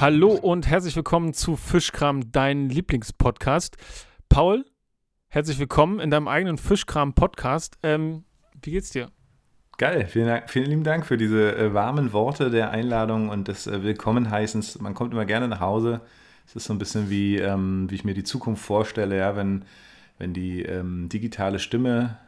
Hallo und herzlich willkommen zu Fischkram, dein Lieblingspodcast. Paul, herzlich willkommen in deinem eigenen Fischkram-Podcast. Ähm, wie geht's dir? Geil, vielen, Dank, vielen lieben Dank für diese äh, warmen Worte der Einladung und des äh, Willkommenheißens. Man kommt immer gerne nach Hause. Es ist so ein bisschen wie, ähm, wie ich mir die Zukunft vorstelle, ja, wenn, wenn die ähm, digitale Stimme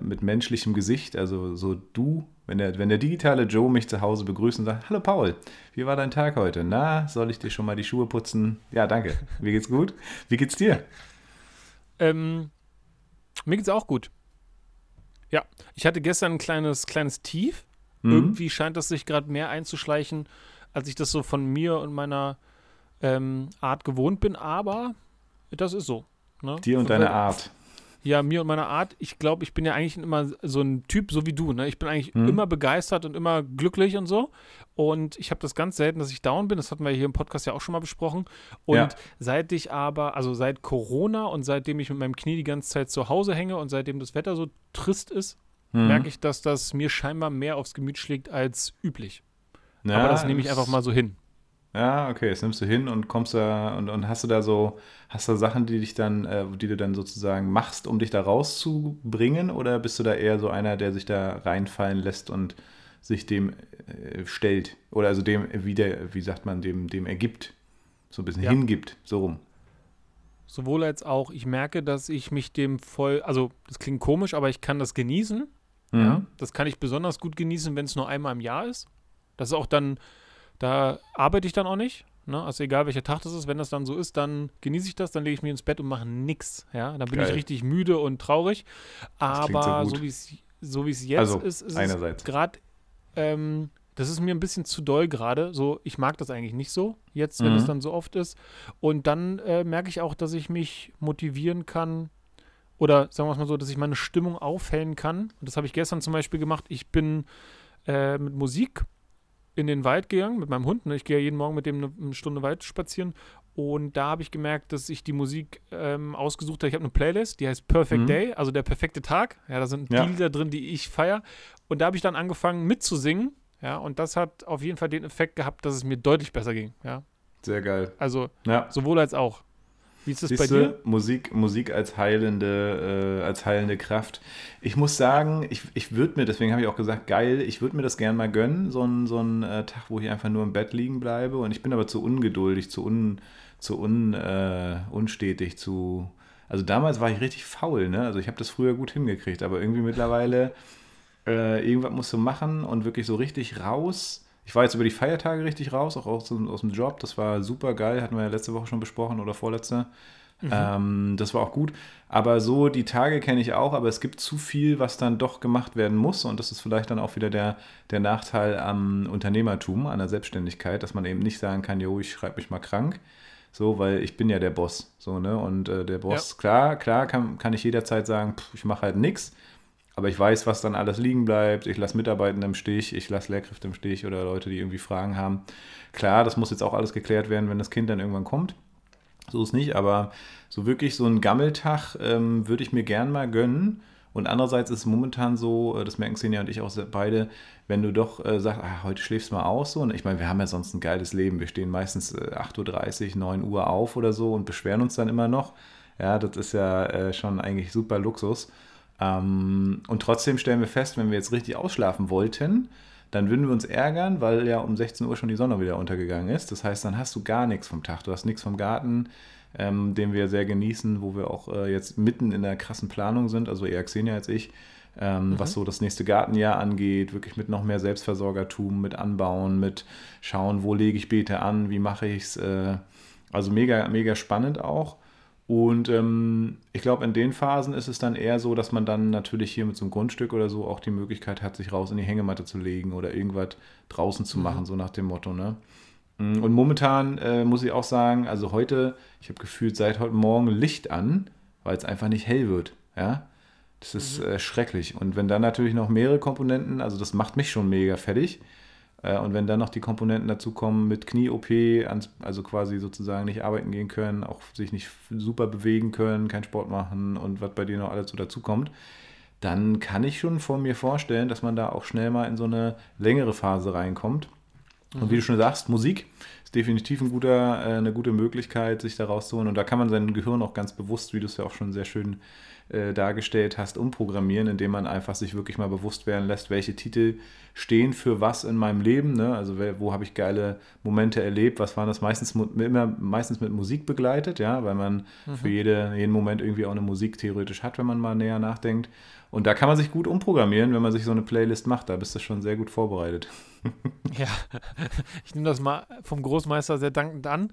mit menschlichem Gesicht, also so du, wenn der, wenn der digitale Joe mich zu Hause begrüßt und sagt, hallo Paul, wie war dein Tag heute? Na, soll ich dir schon mal die Schuhe putzen? Ja, danke. Wie geht's gut? Wie geht's dir? Ähm, mir geht's auch gut. Ja, ich hatte gestern ein kleines, kleines Tief. Mhm. Irgendwie scheint das sich gerade mehr einzuschleichen, als ich das so von mir und meiner ähm, Art gewohnt bin, aber das ist so. Ne? Dir und deine Art. Ja, mir und meiner Art. Ich glaube, ich bin ja eigentlich immer so ein Typ, so wie du. Ne? Ich bin eigentlich mhm. immer begeistert und immer glücklich und so. Und ich habe das ganz selten, dass ich down bin. Das hatten wir hier im Podcast ja auch schon mal besprochen. Und ja. seit ich aber, also seit Corona und seitdem ich mit meinem Knie die ganze Zeit zu Hause hänge und seitdem das Wetter so trist ist, mhm. merke ich, dass das mir scheinbar mehr aufs Gemüt schlägt als üblich. Ja, aber das nehme ich einfach mal so hin. Ja, okay, das nimmst du hin und kommst da und, und hast du da so, hast du Sachen, die dich dann, äh, die du dann sozusagen machst, um dich da rauszubringen, oder bist du da eher so einer, der sich da reinfallen lässt und sich dem äh, stellt? Oder also dem, wie der, wie sagt man, dem, dem ergibt, so ein bisschen ja. hingibt, so rum. Sowohl als auch, ich merke, dass ich mich dem voll, also das klingt komisch, aber ich kann das genießen. Mhm. Ja, das kann ich besonders gut genießen, wenn es nur einmal im Jahr ist. Das ist auch dann da arbeite ich dann auch nicht. Ne? Also egal welcher Tag das ist, wenn das dann so ist, dann genieße ich das, dann lege ich mich ins Bett und mache nichts. Ja? Dann bin Geil. ich richtig müde und traurig. Aber so, so wie es so jetzt also, ist, ist es gerade, ähm, das ist mir ein bisschen zu doll gerade. So, ich mag das eigentlich nicht so, jetzt, wenn mhm. es dann so oft ist. Und dann äh, merke ich auch, dass ich mich motivieren kann, oder sagen wir es mal so, dass ich meine Stimmung aufhellen kann. Und das habe ich gestern zum Beispiel gemacht. Ich bin äh, mit Musik in den Wald gegangen mit meinem Hund. Ne? Ich gehe ja jeden Morgen mit dem eine, Stunde Wald spazieren. Und da habe ich gemerkt, dass ich die Musik ähm, ausgesucht habe. Ich habe eine Playlist, die heißt Perfect mhm. Day, also der perfekte Tag. Ja, da sind ja. die Lieder drin, die ich feiere. Und da habe ich dann angefangen mitzusingen. Ja, und das hat auf jeden Fall den Effekt gehabt, dass es mir deutlich besser ging. Ja. Sehr geil. Also ja. sowohl als auch. Wie ist das Siehste, bei dir? Musik, Musik als heilende, äh, als heilende Kraft. Ich muss sagen, ich, ich würde mir, deswegen habe ich auch gesagt, geil, ich würde mir das gerne mal gönnen, so einen so äh, Tag, wo ich einfach nur im Bett liegen bleibe. Und ich bin aber zu ungeduldig, zu, un, zu un, äh, unstetig, zu. Also damals war ich richtig faul, ne? Also ich habe das früher gut hingekriegt, aber irgendwie mittlerweile äh, irgendwas musst du machen und wirklich so richtig raus ich war jetzt über die Feiertage richtig raus, auch aus, aus dem Job. Das war super geil, hatten wir ja letzte Woche schon besprochen oder vorletzte. Mhm. Ähm, das war auch gut. Aber so die Tage kenne ich auch, aber es gibt zu viel, was dann doch gemacht werden muss. Und das ist vielleicht dann auch wieder der, der Nachteil am Unternehmertum, an der Selbstständigkeit, dass man eben nicht sagen kann, jo, ich schreibe mich mal krank. So, weil ich bin ja der Boss. So, ne? Und äh, der Boss, ja. klar, klar kann, kann ich jederzeit sagen, pff, ich mache halt nichts. Aber ich weiß, was dann alles liegen bleibt. Ich lasse Mitarbeitende im Stich, ich lasse Lehrkräfte im Stich oder Leute, die irgendwie Fragen haben. Klar, das muss jetzt auch alles geklärt werden, wenn das Kind dann irgendwann kommt. So ist nicht, aber so wirklich so ein Gammeltag ähm, würde ich mir gern mal gönnen. Und andererseits ist es momentan so, äh, das merken Xenia und ich auch beide, wenn du doch äh, sagst, ah, heute schläfst du mal aus so. Und ich meine, wir haben ja sonst ein geiles Leben. Wir stehen meistens äh, 8.30 Uhr, 9 Uhr auf oder so und beschweren uns dann immer noch. Ja, das ist ja äh, schon eigentlich super Luxus. Ähm, und trotzdem stellen wir fest, wenn wir jetzt richtig ausschlafen wollten, dann würden wir uns ärgern, weil ja um 16 Uhr schon die Sonne wieder untergegangen ist. Das heißt, dann hast du gar nichts vom Tag. Du hast nichts vom Garten, ähm, den wir sehr genießen, wo wir auch äh, jetzt mitten in der krassen Planung sind, also eher Xenia als ich, ähm, mhm. was so das nächste Gartenjahr angeht, wirklich mit noch mehr Selbstversorgertum, mit Anbauen, mit schauen, wo lege ich Beete an, wie mache ich es. Äh, also mega, mega spannend auch. Und ähm, ich glaube, in den Phasen ist es dann eher so, dass man dann natürlich hier mit so einem Grundstück oder so auch die Möglichkeit hat, sich raus in die Hängematte zu legen oder irgendwas draußen zu mhm. machen, so nach dem Motto. Ne? Mm, und momentan äh, muss ich auch sagen, also heute, ich habe gefühlt seit heute Morgen Licht an, weil es einfach nicht hell wird. Ja, das ist mhm. äh, schrecklich. Und wenn dann natürlich noch mehrere Komponenten, also das macht mich schon mega fertig. Äh, und wenn dann noch die Komponenten dazu kommen mit Knie-OP, also quasi sozusagen nicht arbeiten gehen können, auch sich nicht super bewegen können, keinen Sport machen und was bei dir noch alles so dazukommt, dann kann ich schon vor mir vorstellen, dass man da auch schnell mal in so eine längere Phase reinkommt. Mhm. Und wie du schon sagst, Musik ist definitiv ein guter, äh, eine gute Möglichkeit, sich da rauszuholen. Und da kann man sein Gehirn auch ganz bewusst, wie du es ja auch schon sehr schön äh, dargestellt hast, umprogrammieren, indem man einfach sich wirklich mal bewusst werden lässt, welche Titel stehen für was in meinem Leben. Ne? Also wo habe ich geile Momente erlebt, was waren das meistens immer meistens mit Musik begleitet, ja, weil man mhm. für jede, jeden Moment irgendwie auch eine Musik theoretisch hat, wenn man mal näher nachdenkt. Und da kann man sich gut umprogrammieren, wenn man sich so eine Playlist macht. Da bist du schon sehr gut vorbereitet. Ja, ich nehme das mal vom Großmeister sehr dankend an.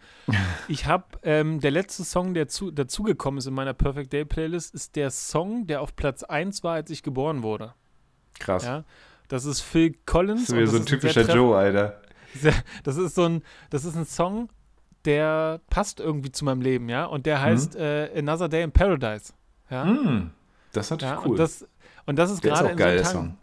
Ich habe, ähm, der letzte Song, der zu, dazugekommen ist in meiner Perfect Day Playlist, ist der Song, der auf Platz 1 war, als ich geboren wurde. Krass. Ja, das ist Phil Collins. Das ist so ein typischer Joe, Alter. Das ist so ein, das ist ein Song, der passt irgendwie zu meinem Leben, ja. Und der heißt mhm. äh, Another Day in Paradise. Ja. Mhm. Das ist natürlich ja, cool. Und das, und das ist gerade in geil, so Song.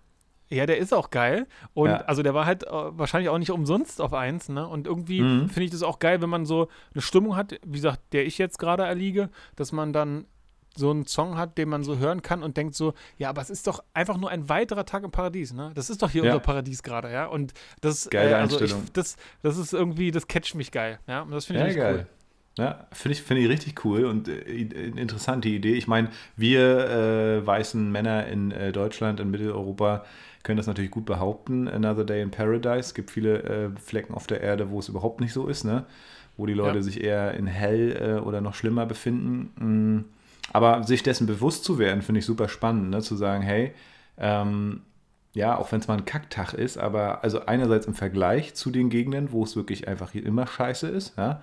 Ja, der ist auch geil. Und ja. also der war halt äh, wahrscheinlich auch nicht umsonst auf eins, ne? Und irgendwie mhm. finde ich das auch geil, wenn man so eine Stimmung hat, wie gesagt, der ich jetzt gerade erliege, dass man dann so einen Song hat, den man so hören kann und denkt so, ja, aber es ist doch einfach nur ein weiterer Tag im Paradies, ne? Das ist doch hier ja. unser Paradies gerade, ja? Und das, Geile äh, also ich, das, das ist irgendwie, das catcht mich geil, ja? Und das finde ich ja, geil. cool. Ja, finde ich, find ich richtig cool und äh, interessante Idee. Ich meine, wir äh, weißen Männer in äh, Deutschland, in Mitteleuropa, können das natürlich gut behaupten. Another Day in Paradise. Es gibt viele äh, Flecken auf der Erde, wo es überhaupt nicht so ist, ne? wo die Leute ja. sich eher in hell äh, oder noch schlimmer befinden. Mhm. Aber sich dessen bewusst zu werden, finde ich super spannend, ne? zu sagen, hey, ähm, ja, auch wenn es mal ein Kacktag ist, aber also einerseits im Vergleich zu den Gegenden, wo es wirklich einfach hier immer scheiße ist, ja,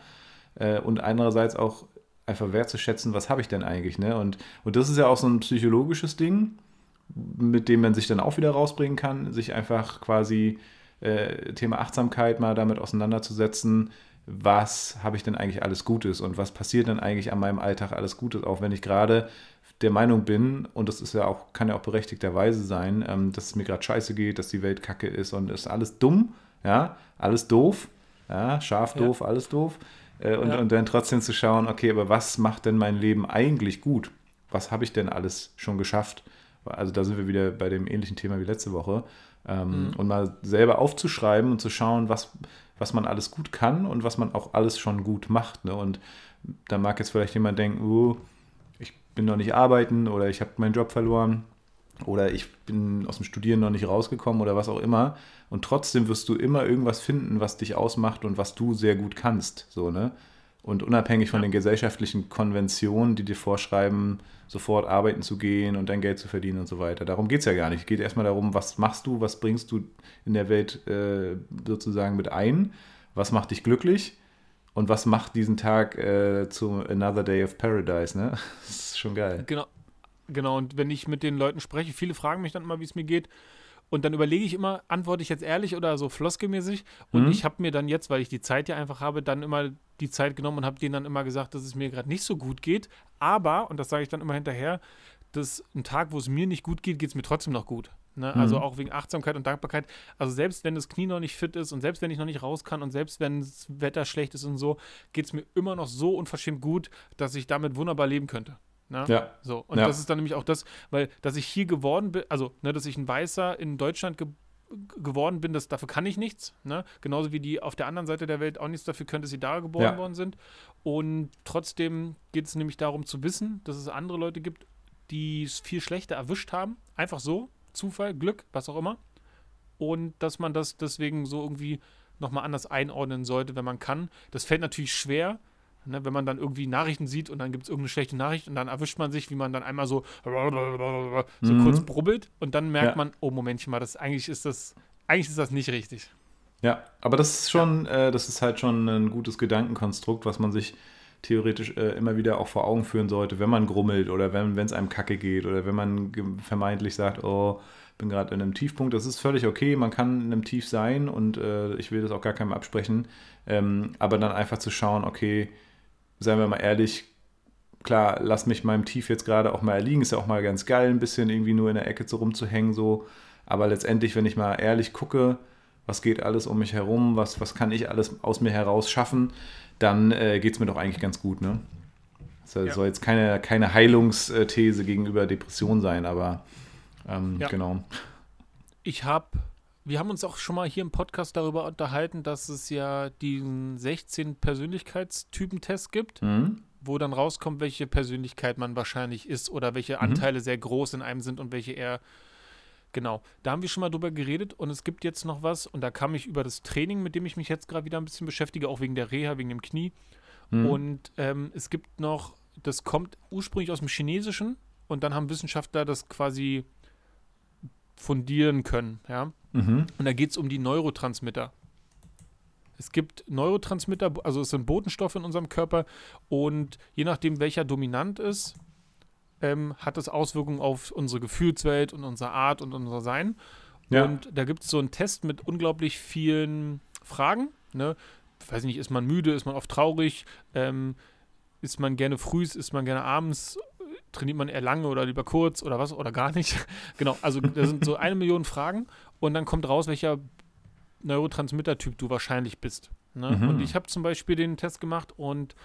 äh, und andererseits auch einfach wertzuschätzen, was habe ich denn eigentlich, ne? Und, und das ist ja auch so ein psychologisches Ding, mit dem man sich dann auch wieder rausbringen kann, sich einfach quasi äh, Thema Achtsamkeit mal damit auseinanderzusetzen, was habe ich denn eigentlich alles Gutes und was passiert denn eigentlich an meinem Alltag alles Gutes, auch wenn ich gerade der Meinung bin, und das ist ja auch, kann ja auch berechtigterweise sein, ähm, dass es mir gerade scheiße geht, dass die Welt kacke ist und ist alles dumm, ja, alles doof, ja, scharf doof, ja. alles doof. Äh, und, ja. und dann trotzdem zu schauen, okay, aber was macht denn mein Leben eigentlich gut? Was habe ich denn alles schon geschafft? Also da sind wir wieder bei dem ähnlichen Thema wie letzte Woche. Ähm, mhm. Und mal selber aufzuschreiben und zu schauen, was, was man alles gut kann und was man auch alles schon gut macht. Ne? Und da mag jetzt vielleicht jemand denken, oh, ich bin noch nicht arbeiten oder ich habe meinen Job verloren oder ich bin aus dem Studieren noch nicht rausgekommen oder was auch immer. Und trotzdem wirst du immer irgendwas finden, was dich ausmacht und was du sehr gut kannst. So, ne? Und unabhängig von den gesellschaftlichen Konventionen, die dir vorschreiben, sofort arbeiten zu gehen und dein Geld zu verdienen und so weiter. Darum geht es ja gar nicht. Es geht erstmal darum, was machst du, was bringst du in der Welt äh, sozusagen mit ein, was macht dich glücklich und was macht diesen Tag äh, zu Another Day of Paradise. Ne? Das ist schon geil. Genau, Genau, und wenn ich mit den Leuten spreche, viele fragen mich dann immer, wie es mir geht. Und dann überlege ich immer, antworte ich jetzt ehrlich oder so floskelmäßig. Und mhm. ich habe mir dann jetzt, weil ich die Zeit ja einfach habe, dann immer die Zeit genommen und habe denen dann immer gesagt, dass es mir gerade nicht so gut geht. Aber, und das sage ich dann immer hinterher, dass ein Tag, wo es mir nicht gut geht, geht es mir trotzdem noch gut. Ne? Mhm. Also auch wegen Achtsamkeit und Dankbarkeit. Also selbst wenn das Knie noch nicht fit ist und selbst wenn ich noch nicht raus kann und selbst wenn das Wetter schlecht ist und so, geht es mir immer noch so unverschämt gut, dass ich damit wunderbar leben könnte. Ne? Ja. So. Und ja. das ist dann nämlich auch das, weil, dass ich hier geworden bin, also, ne, dass ich ein Weißer in Deutschland ge geworden bin, das, dafür kann ich nichts. Ne? Genauso wie die auf der anderen Seite der Welt auch nichts dafür können, dass sie da geboren ja. worden sind. Und trotzdem geht es nämlich darum zu wissen, dass es andere Leute gibt, die es viel schlechter erwischt haben. Einfach so, Zufall, Glück, was auch immer. Und dass man das deswegen so irgendwie nochmal anders einordnen sollte, wenn man kann. Das fällt natürlich schwer, Ne, wenn man dann irgendwie Nachrichten sieht und dann gibt es irgendeine schlechte Nachricht und dann erwischt man sich, wie man dann einmal so, so mhm. kurz brubbelt und dann merkt ja. man, oh Momentchen mal, das, eigentlich ist das, eigentlich ist das nicht richtig. Ja, aber das ist schon, ja. äh, das ist halt schon ein gutes Gedankenkonstrukt, was man sich theoretisch äh, immer wieder auch vor Augen führen sollte, wenn man grummelt oder wenn es einem kacke geht oder wenn man vermeintlich sagt, oh, bin gerade in einem Tiefpunkt. Das ist völlig okay, man kann in einem Tief sein und äh, ich will das auch gar keinem absprechen. Ähm, aber dann einfach zu schauen, okay, seien wir mal ehrlich, klar, lass mich meinem Tief jetzt gerade auch mal erliegen. Ist ja auch mal ganz geil, ein bisschen irgendwie nur in der Ecke so rumzuhängen, so. Aber letztendlich, wenn ich mal ehrlich gucke, was geht alles um mich herum, was, was kann ich alles aus mir heraus schaffen, dann äh, geht es mir doch eigentlich ganz gut, ne? Das ja. soll jetzt keine, keine Heilungsthese gegenüber Depression sein, aber ähm, ja. genau. Ich habe wir haben uns auch schon mal hier im Podcast darüber unterhalten, dass es ja diesen 16 Persönlichkeitstypen-Test gibt, Mhm. wo dann rauskommt, welche Persönlichkeit man wahrscheinlich ist oder welche Anteile sehr groß in einem sind und welche eher. Genau, da haben wir schon mal drüber geredet und es gibt jetzt noch was und da kam ich über das Training, mit dem ich mich jetzt gerade wieder ein bisschen beschäftige, auch wegen der Reha, wegen dem Knie. Mhm. Und ähm, es gibt noch, das kommt ursprünglich aus dem Chinesischen und dann haben Wissenschaftler das quasi fundieren können, ja. Mhm. Und da geht es um die Neurotransmitter. Es gibt Neurotransmitter, also es sind Botenstoffe in unserem Körper und je nachdem, welcher dominant ist, ähm, hat das Auswirkungen auf unsere Gefühlswelt und unsere Art und unser Sein. Ja. Und da gibt es so einen Test mit unglaublich vielen Fragen. Ne? Ich weiß nicht, ist man müde, ist man oft traurig, ähm, ist man gerne früh, ist man gerne abends, trainiert man eher lange oder lieber kurz oder was oder gar nicht. genau, also da sind so eine Million Fragen und dann kommt raus, welcher Neurotransmittertyp du wahrscheinlich bist. Ne? Mhm. Und ich habe zum Beispiel den Test gemacht und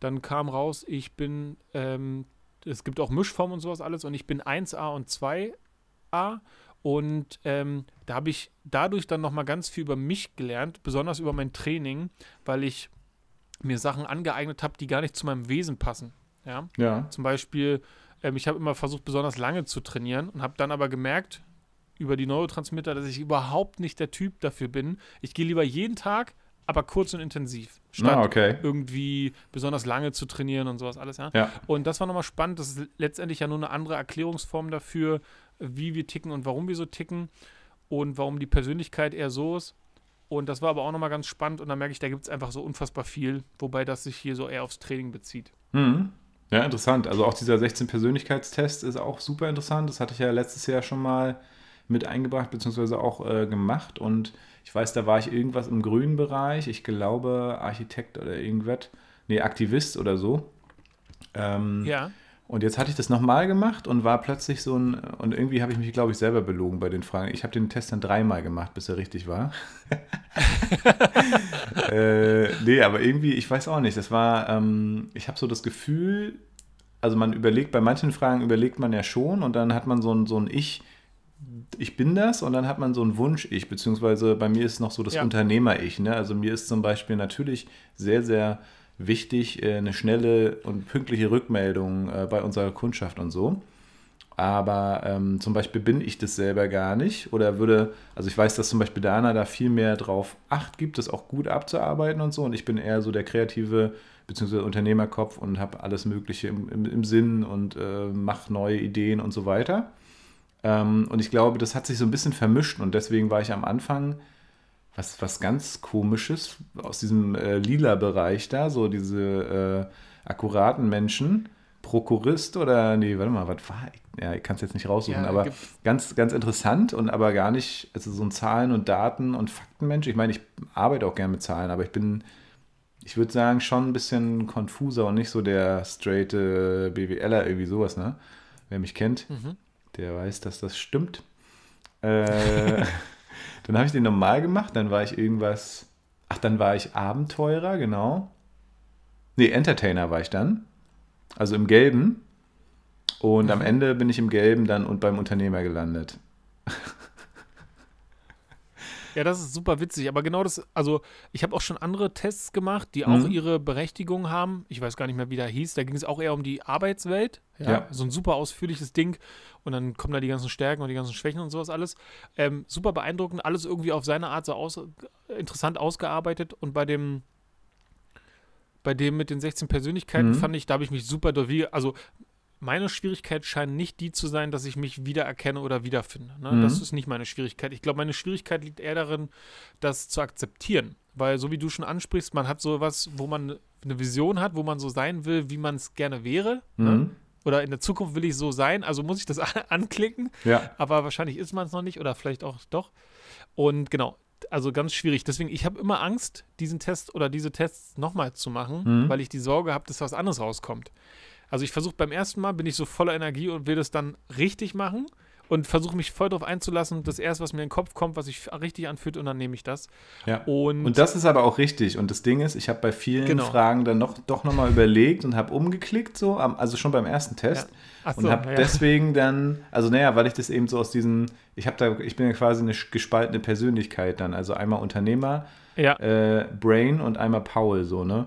dann kam raus, ich bin, ähm, es gibt auch Mischformen und sowas alles und ich bin 1a und 2a und ähm, da habe ich dadurch dann nochmal ganz viel über mich gelernt, besonders über mein Training, weil ich mir Sachen angeeignet habe, die gar nicht zu meinem Wesen passen. Ja, Ja. zum Beispiel, ähm, ich habe immer versucht, besonders lange zu trainieren und habe dann aber gemerkt, über die Neurotransmitter, dass ich überhaupt nicht der Typ dafür bin. Ich gehe lieber jeden Tag, aber kurz und intensiv, statt Ah, okay. irgendwie besonders lange zu trainieren und sowas alles, ja. Ja. Und das war nochmal spannend. Das ist letztendlich ja nur eine andere Erklärungsform dafür, wie wir ticken und warum wir so ticken und warum die Persönlichkeit eher so ist. Und das war aber auch nochmal ganz spannend und da merke ich, da gibt es einfach so unfassbar viel, wobei das sich hier so eher aufs Training bezieht. Mhm. Ja, interessant. Also auch dieser 16-Persönlichkeitstest ist auch super interessant. Das hatte ich ja letztes Jahr schon mal mit eingebracht, beziehungsweise auch äh, gemacht. Und ich weiß, da war ich irgendwas im grünen Bereich. Ich glaube, Architekt oder irgendwas. Nee, Aktivist oder so. Ähm, Ja. Und jetzt hatte ich das nochmal gemacht und war plötzlich so ein. Und irgendwie habe ich mich, glaube ich, selber belogen bei den Fragen. Ich habe den Test dann dreimal gemacht, bis er richtig war. äh, nee, aber irgendwie, ich weiß auch nicht. Das war. Ähm, ich habe so das Gefühl, also man überlegt, bei manchen Fragen überlegt man ja schon und dann hat man so ein, so ein Ich. Ich bin das und dann hat man so ein Wunsch-Ich, beziehungsweise bei mir ist noch so das Ja. Unternehmer-Ich. Ne? Also mir ist zum Beispiel natürlich sehr, sehr wichtig, äh, eine schnelle und pünktliche Rückmeldung äh, bei unserer Kundschaft und so. Aber ähm, zum Beispiel bin ich das selber gar nicht oder würde, also ich weiß, dass zum Beispiel Dana da viel mehr drauf Acht gibt, das auch gut abzuarbeiten und so. Und ich bin eher so der kreative bzw. Unternehmerkopf und habe alles Mögliche im, im, im Sinn und äh, mache neue Ideen und so weiter. Ähm, und ich glaube, das hat sich so ein bisschen vermischt und deswegen war ich am Anfang was, was ganz komisches aus diesem äh, lila Bereich da, so diese äh, akkuraten Menschen. Prokurist oder, nee, warte mal, was war ich? Ja, ich kann es jetzt nicht raussuchen, Ja, aber ganz, ganz interessant und aber gar nicht, also so ein Zahlen- und Daten- und Faktenmensch. Ich meine, ich arbeite auch gerne mit Zahlen, aber ich bin, ich würde sagen, schon ein bisschen konfuser und nicht so der straight äh, BWLer, irgendwie sowas, ne? Wer mich kennt, Mhm. der weiß, dass das stimmt. Äh, dann habe ich den normal gemacht, dann war ich irgendwas, ach, dann war ich Abenteurer, genau. Nee, Entertainer war ich dann. Also im Gelben. Und am Mhm. Ende bin ich im Gelben dann und beim Unternehmer gelandet. Ja, das ist super witzig, aber genau das, also ich habe auch schon andere Tests gemacht, die auch Mhm. ihre Berechtigung haben. Ich weiß gar nicht mehr, wie der hieß. Da ging es auch eher um die Arbeitswelt. Ja, Ja. So ein super ausführliches Ding. Und dann kommen da die ganzen Stärken und die ganzen Schwächen und sowas alles. Ähm, super beeindruckend, alles irgendwie auf seine Art so aus, interessant ausgearbeitet. Und bei dem, bei dem mit den 16 Persönlichkeiten Mhm. fand ich, da habe ich mich super doll, also meine Schwierigkeit scheint nicht die zu sein, dass ich mich wiedererkenne oder wiederfinde. Ne? Mhm. Das ist nicht meine Schwierigkeit. Ich glaube, meine Schwierigkeit liegt eher darin, das zu akzeptieren. Weil, so wie du schon ansprichst, man hat sowas, wo man eine Vision hat, wo man so sein will, wie man es gerne wäre. Ne? Mhm. Oder in der Zukunft will ich so sein, also muss ich das anklicken. Ja. Aber wahrscheinlich ist man es noch nicht oder vielleicht auch doch. Und genau, also ganz schwierig. Deswegen, ich habe immer Angst, diesen Test oder diese Tests nochmal zu machen, Mhm. weil ich die Sorge habe, dass was anderes rauskommt. Also ich versuche beim ersten Mal, bin ich so voller Energie und will das dann richtig machen. und versuche mich voll darauf einzulassen. Das erste, was mir in den Kopf kommt, was sich richtig anfühlt, und dann nehme ich das. Ja. Und, und das ist aber auch richtig. Und das Ding ist, ich habe bei vielen genau. Fragen dann noch, doch nochmal überlegt und habe umgeklickt, so, also schon beim ersten Test. Ja. So, und habe ja. deswegen dann, also naja, weil ich das eben so aus diesen, ich habe da, ich bin ja quasi eine gespaltene Persönlichkeit dann. Also einmal Unternehmer, ja. äh, Brain und einmal Paul, so, ne?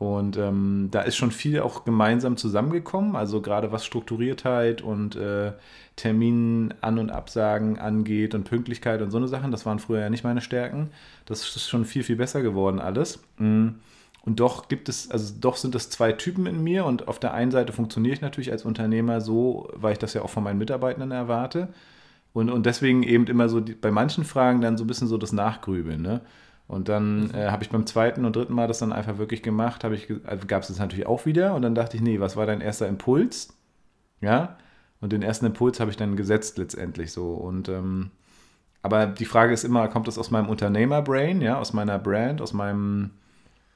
Und ähm, da ist schon viel auch gemeinsam zusammengekommen, also gerade was Strukturiertheit und äh, Terminen an- und Absagen angeht und Pünktlichkeit und so eine Sachen. Das waren früher ja nicht meine Stärken. Das ist schon viel, viel besser geworden alles. Mm. Und doch gibt es, also doch sind es zwei Typen in mir und auf der einen Seite funktioniere ich natürlich als Unternehmer so, weil ich das ja auch von meinen Mitarbeitenden erwarte. Und, und deswegen eben immer so die, bei manchen Fragen dann so ein bisschen so das Nachgrübeln. Ne? Und dann mhm. äh, habe ich beim zweiten und dritten Mal das dann einfach wirklich gemacht, habe ich, also gab es das natürlich auch wieder und dann dachte ich, nee, was war dein erster Impuls? Ja, und den ersten Impuls habe ich dann gesetzt letztendlich so. Und ähm, aber die Frage ist immer, kommt das aus meinem Unternehmerbrain, ja, aus meiner Brand, aus meinem,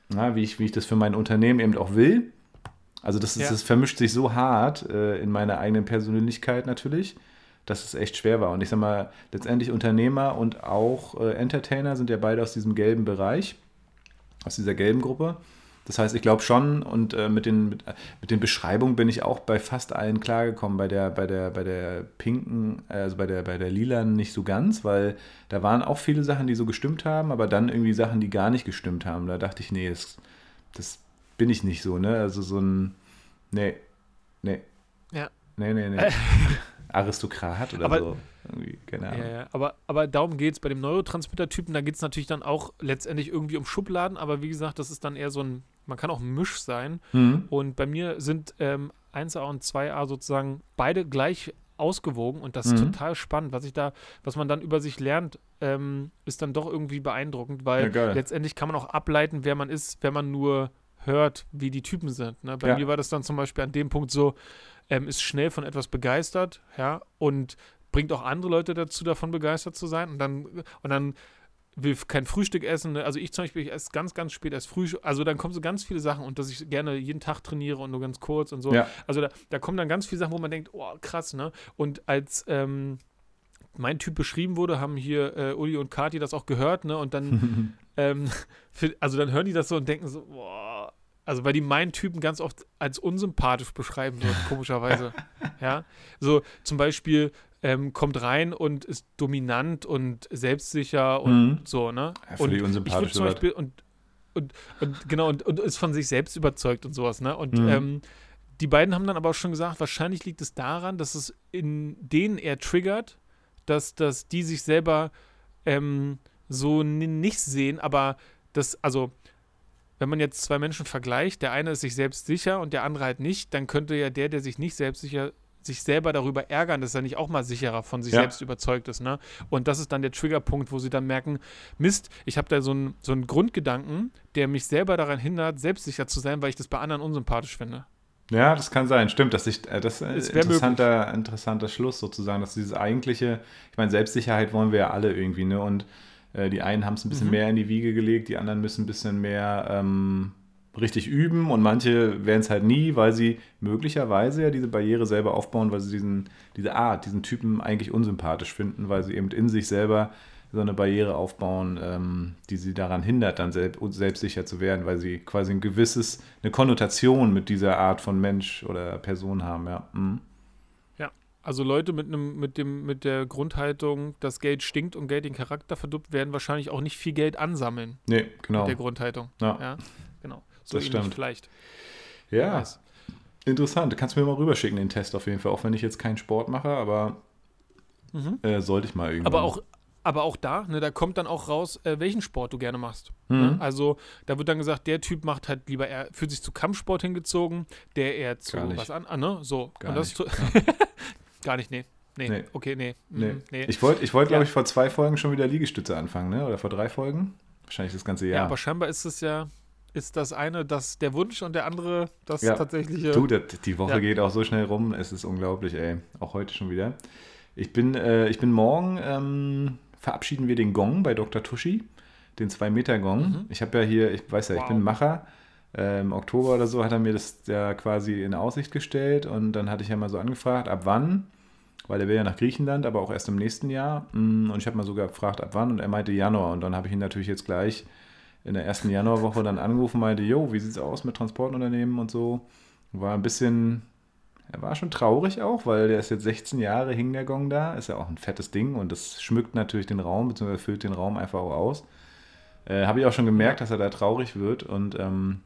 na, wie ich, wie ich das für mein Unternehmen eben auch will? Also das, ist, ja. das vermischt sich so hart äh, in meiner eigenen Persönlichkeit natürlich dass es echt schwer war. Und ich sag mal, letztendlich Unternehmer und auch äh, Entertainer sind ja beide aus diesem gelben Bereich, aus dieser gelben Gruppe. Das heißt, ich glaube schon, und äh, mit, den, mit, mit, den Beschreibungen bin ich auch bei fast allen klargekommen. Bei der, bei der, bei der pinken, also bei der, bei der lilanen nicht so ganz, weil da waren auch viele Sachen, die so gestimmt haben, aber dann irgendwie Sachen, die gar nicht gestimmt haben. Da dachte ich, nee, das, das bin ich nicht so, ne? Also so ein, nee, nee. Ja. Nee, nee, nee. Aristokrat oder aber, so. Keine Ahnung. Ja, ja. Aber, aber darum geht es bei dem Neurotransmitter-Typen, da geht es natürlich dann auch letztendlich irgendwie um Schubladen, aber wie gesagt, das ist dann eher so ein, man kann auch ein Misch sein. Mhm. Und bei mir sind ähm, 1a und 2a sozusagen beide gleich ausgewogen und das ist mhm. total spannend, was ich da, was man dann über sich lernt, ähm, ist dann doch irgendwie beeindruckend, weil ja, letztendlich kann man auch ableiten, wer man ist, wenn man nur hört, wie die Typen sind. Ne? Bei ja. mir war das dann zum Beispiel an dem Punkt so, ähm, ist schnell von etwas begeistert, ja, und bringt auch andere Leute dazu, davon begeistert zu sein. Und dann, und dann will kein Frühstück essen. Ne? Also ich zum Beispiel, ich esse ganz, ganz spät erst Frühstück. Also dann kommen so ganz viele Sachen und dass ich gerne jeden Tag trainiere und nur ganz kurz und so. Ja. Also da, da kommen dann ganz viele Sachen, wo man denkt, oh, krass, ne? Und als ähm, mein Typ beschrieben wurde, haben hier äh, Uli und Kati das auch gehört, ne? Und dann, ähm, für, also dann hören die das so und denken so, boah, also weil die meinen Typen ganz oft als unsympathisch beschreiben würden, komischerweise. ja. So zum Beispiel ähm, kommt rein und ist dominant und selbstsicher und mhm. so, ne? Ja, und unsympathisch zum Beispiel und, und, und genau und, und, ist von sich selbst überzeugt und sowas, ne? Und mhm. ähm, die beiden haben dann aber auch schon gesagt, wahrscheinlich liegt es daran, dass es in denen eher triggert, dass, dass die sich selber ähm, so nicht sehen, aber das, also wenn man jetzt zwei Menschen vergleicht, der eine ist sich selbst sicher und der andere halt nicht, dann könnte ja der, der sich nicht selbstsicher sich selber darüber ärgern, dass er nicht auch mal sicherer von sich ja. selbst überzeugt ist. Ne? Und das ist dann der Triggerpunkt, wo sie dann merken, Mist, ich habe da so einen so Grundgedanken, der mich selber daran hindert, selbstsicher zu sein, weil ich das bei anderen unsympathisch finde. Ja, das kann sein, stimmt. Das ist, äh, das ist interessanter, interessanter Schluss sozusagen, dass dieses eigentliche, ich meine, Selbstsicherheit wollen wir ja alle irgendwie, ne? Und äh, die einen haben es ein bisschen mhm. mehr in die Wiege gelegt, die anderen müssen ein bisschen mehr ähm, richtig üben und manche werden es halt nie, weil sie möglicherweise ja diese Barriere selber aufbauen, weil sie diesen, diese Art, diesen Typen eigentlich unsympathisch finden, weil sie eben in sich selber so eine Barriere aufbauen, ähm, die sie daran hindert, dann selbst, selbstsicher zu werden, weil sie quasi ein gewisses, eine Konnotation mit dieser Art von Mensch oder Person haben, ja. Mhm. Also Leute mit einem, mit dem, mit der Grundhaltung, dass Geld stinkt und Geld den Charakter verduppt, werden wahrscheinlich auch nicht viel Geld ansammeln. Nee, genau. Mit der Grundhaltung. Ja. ja genau. So das stimmt. Vielleicht. Ja. Interessant. Kannst du mir mal rüberschicken, den Test auf jeden Fall. Auch wenn ich jetzt keinen Sport mache, aber mhm. äh, sollte ich mal irgendwie. Aber auch, aber auch da, ne, da kommt dann auch raus, äh, welchen Sport du gerne machst. Ne? Mhm. Ne? Also da wird dann gesagt, der Typ macht halt lieber, er fühlt sich zu Kampfsport hingezogen, der eher zu was an, ah, ne? So. Gar Und das nicht. Gar nicht, nee. Nee, nee. okay, nee. nee. Mhm, nee. Ich wollte, ich wollt, glaube ja. ich, vor zwei Folgen schon wieder Liegestütze anfangen, ne? Oder vor drei Folgen? Wahrscheinlich das ganze Jahr. Ja, aber scheinbar ist es ja, ist das eine das der Wunsch und der andere das ja. tatsächliche. Du, das, die Woche ja. geht auch so schnell rum, es ist unglaublich, ey. Auch heute schon wieder. Ich bin, äh, ich bin morgen, ähm, verabschieden wir den Gong bei Dr. Tuschi, den 2-Meter-Gong. Mhm. Ich habe ja hier, ich weiß ja, wow. ich bin Macher. Äh, Im Oktober oder so hat er mir das ja quasi in Aussicht gestellt und dann hatte ich ja mal so angefragt, ab wann weil er will ja nach Griechenland, aber auch erst im nächsten Jahr. Mm, und ich habe mal sogar gefragt, ab wann, und er meinte Januar. Und dann habe ich ihn natürlich jetzt gleich in der ersten Januarwoche dann angerufen, meinte, jo, wie sieht es aus mit Transportunternehmen und so. War ein bisschen, er war schon traurig auch, weil der ist jetzt 16 Jahre, hing der Gong da, ist ja auch ein fettes Ding und das schmückt natürlich den Raum, beziehungsweise füllt den Raum einfach auch aus. Äh, Habe ich auch schon gemerkt, dass er da traurig wird und ähm,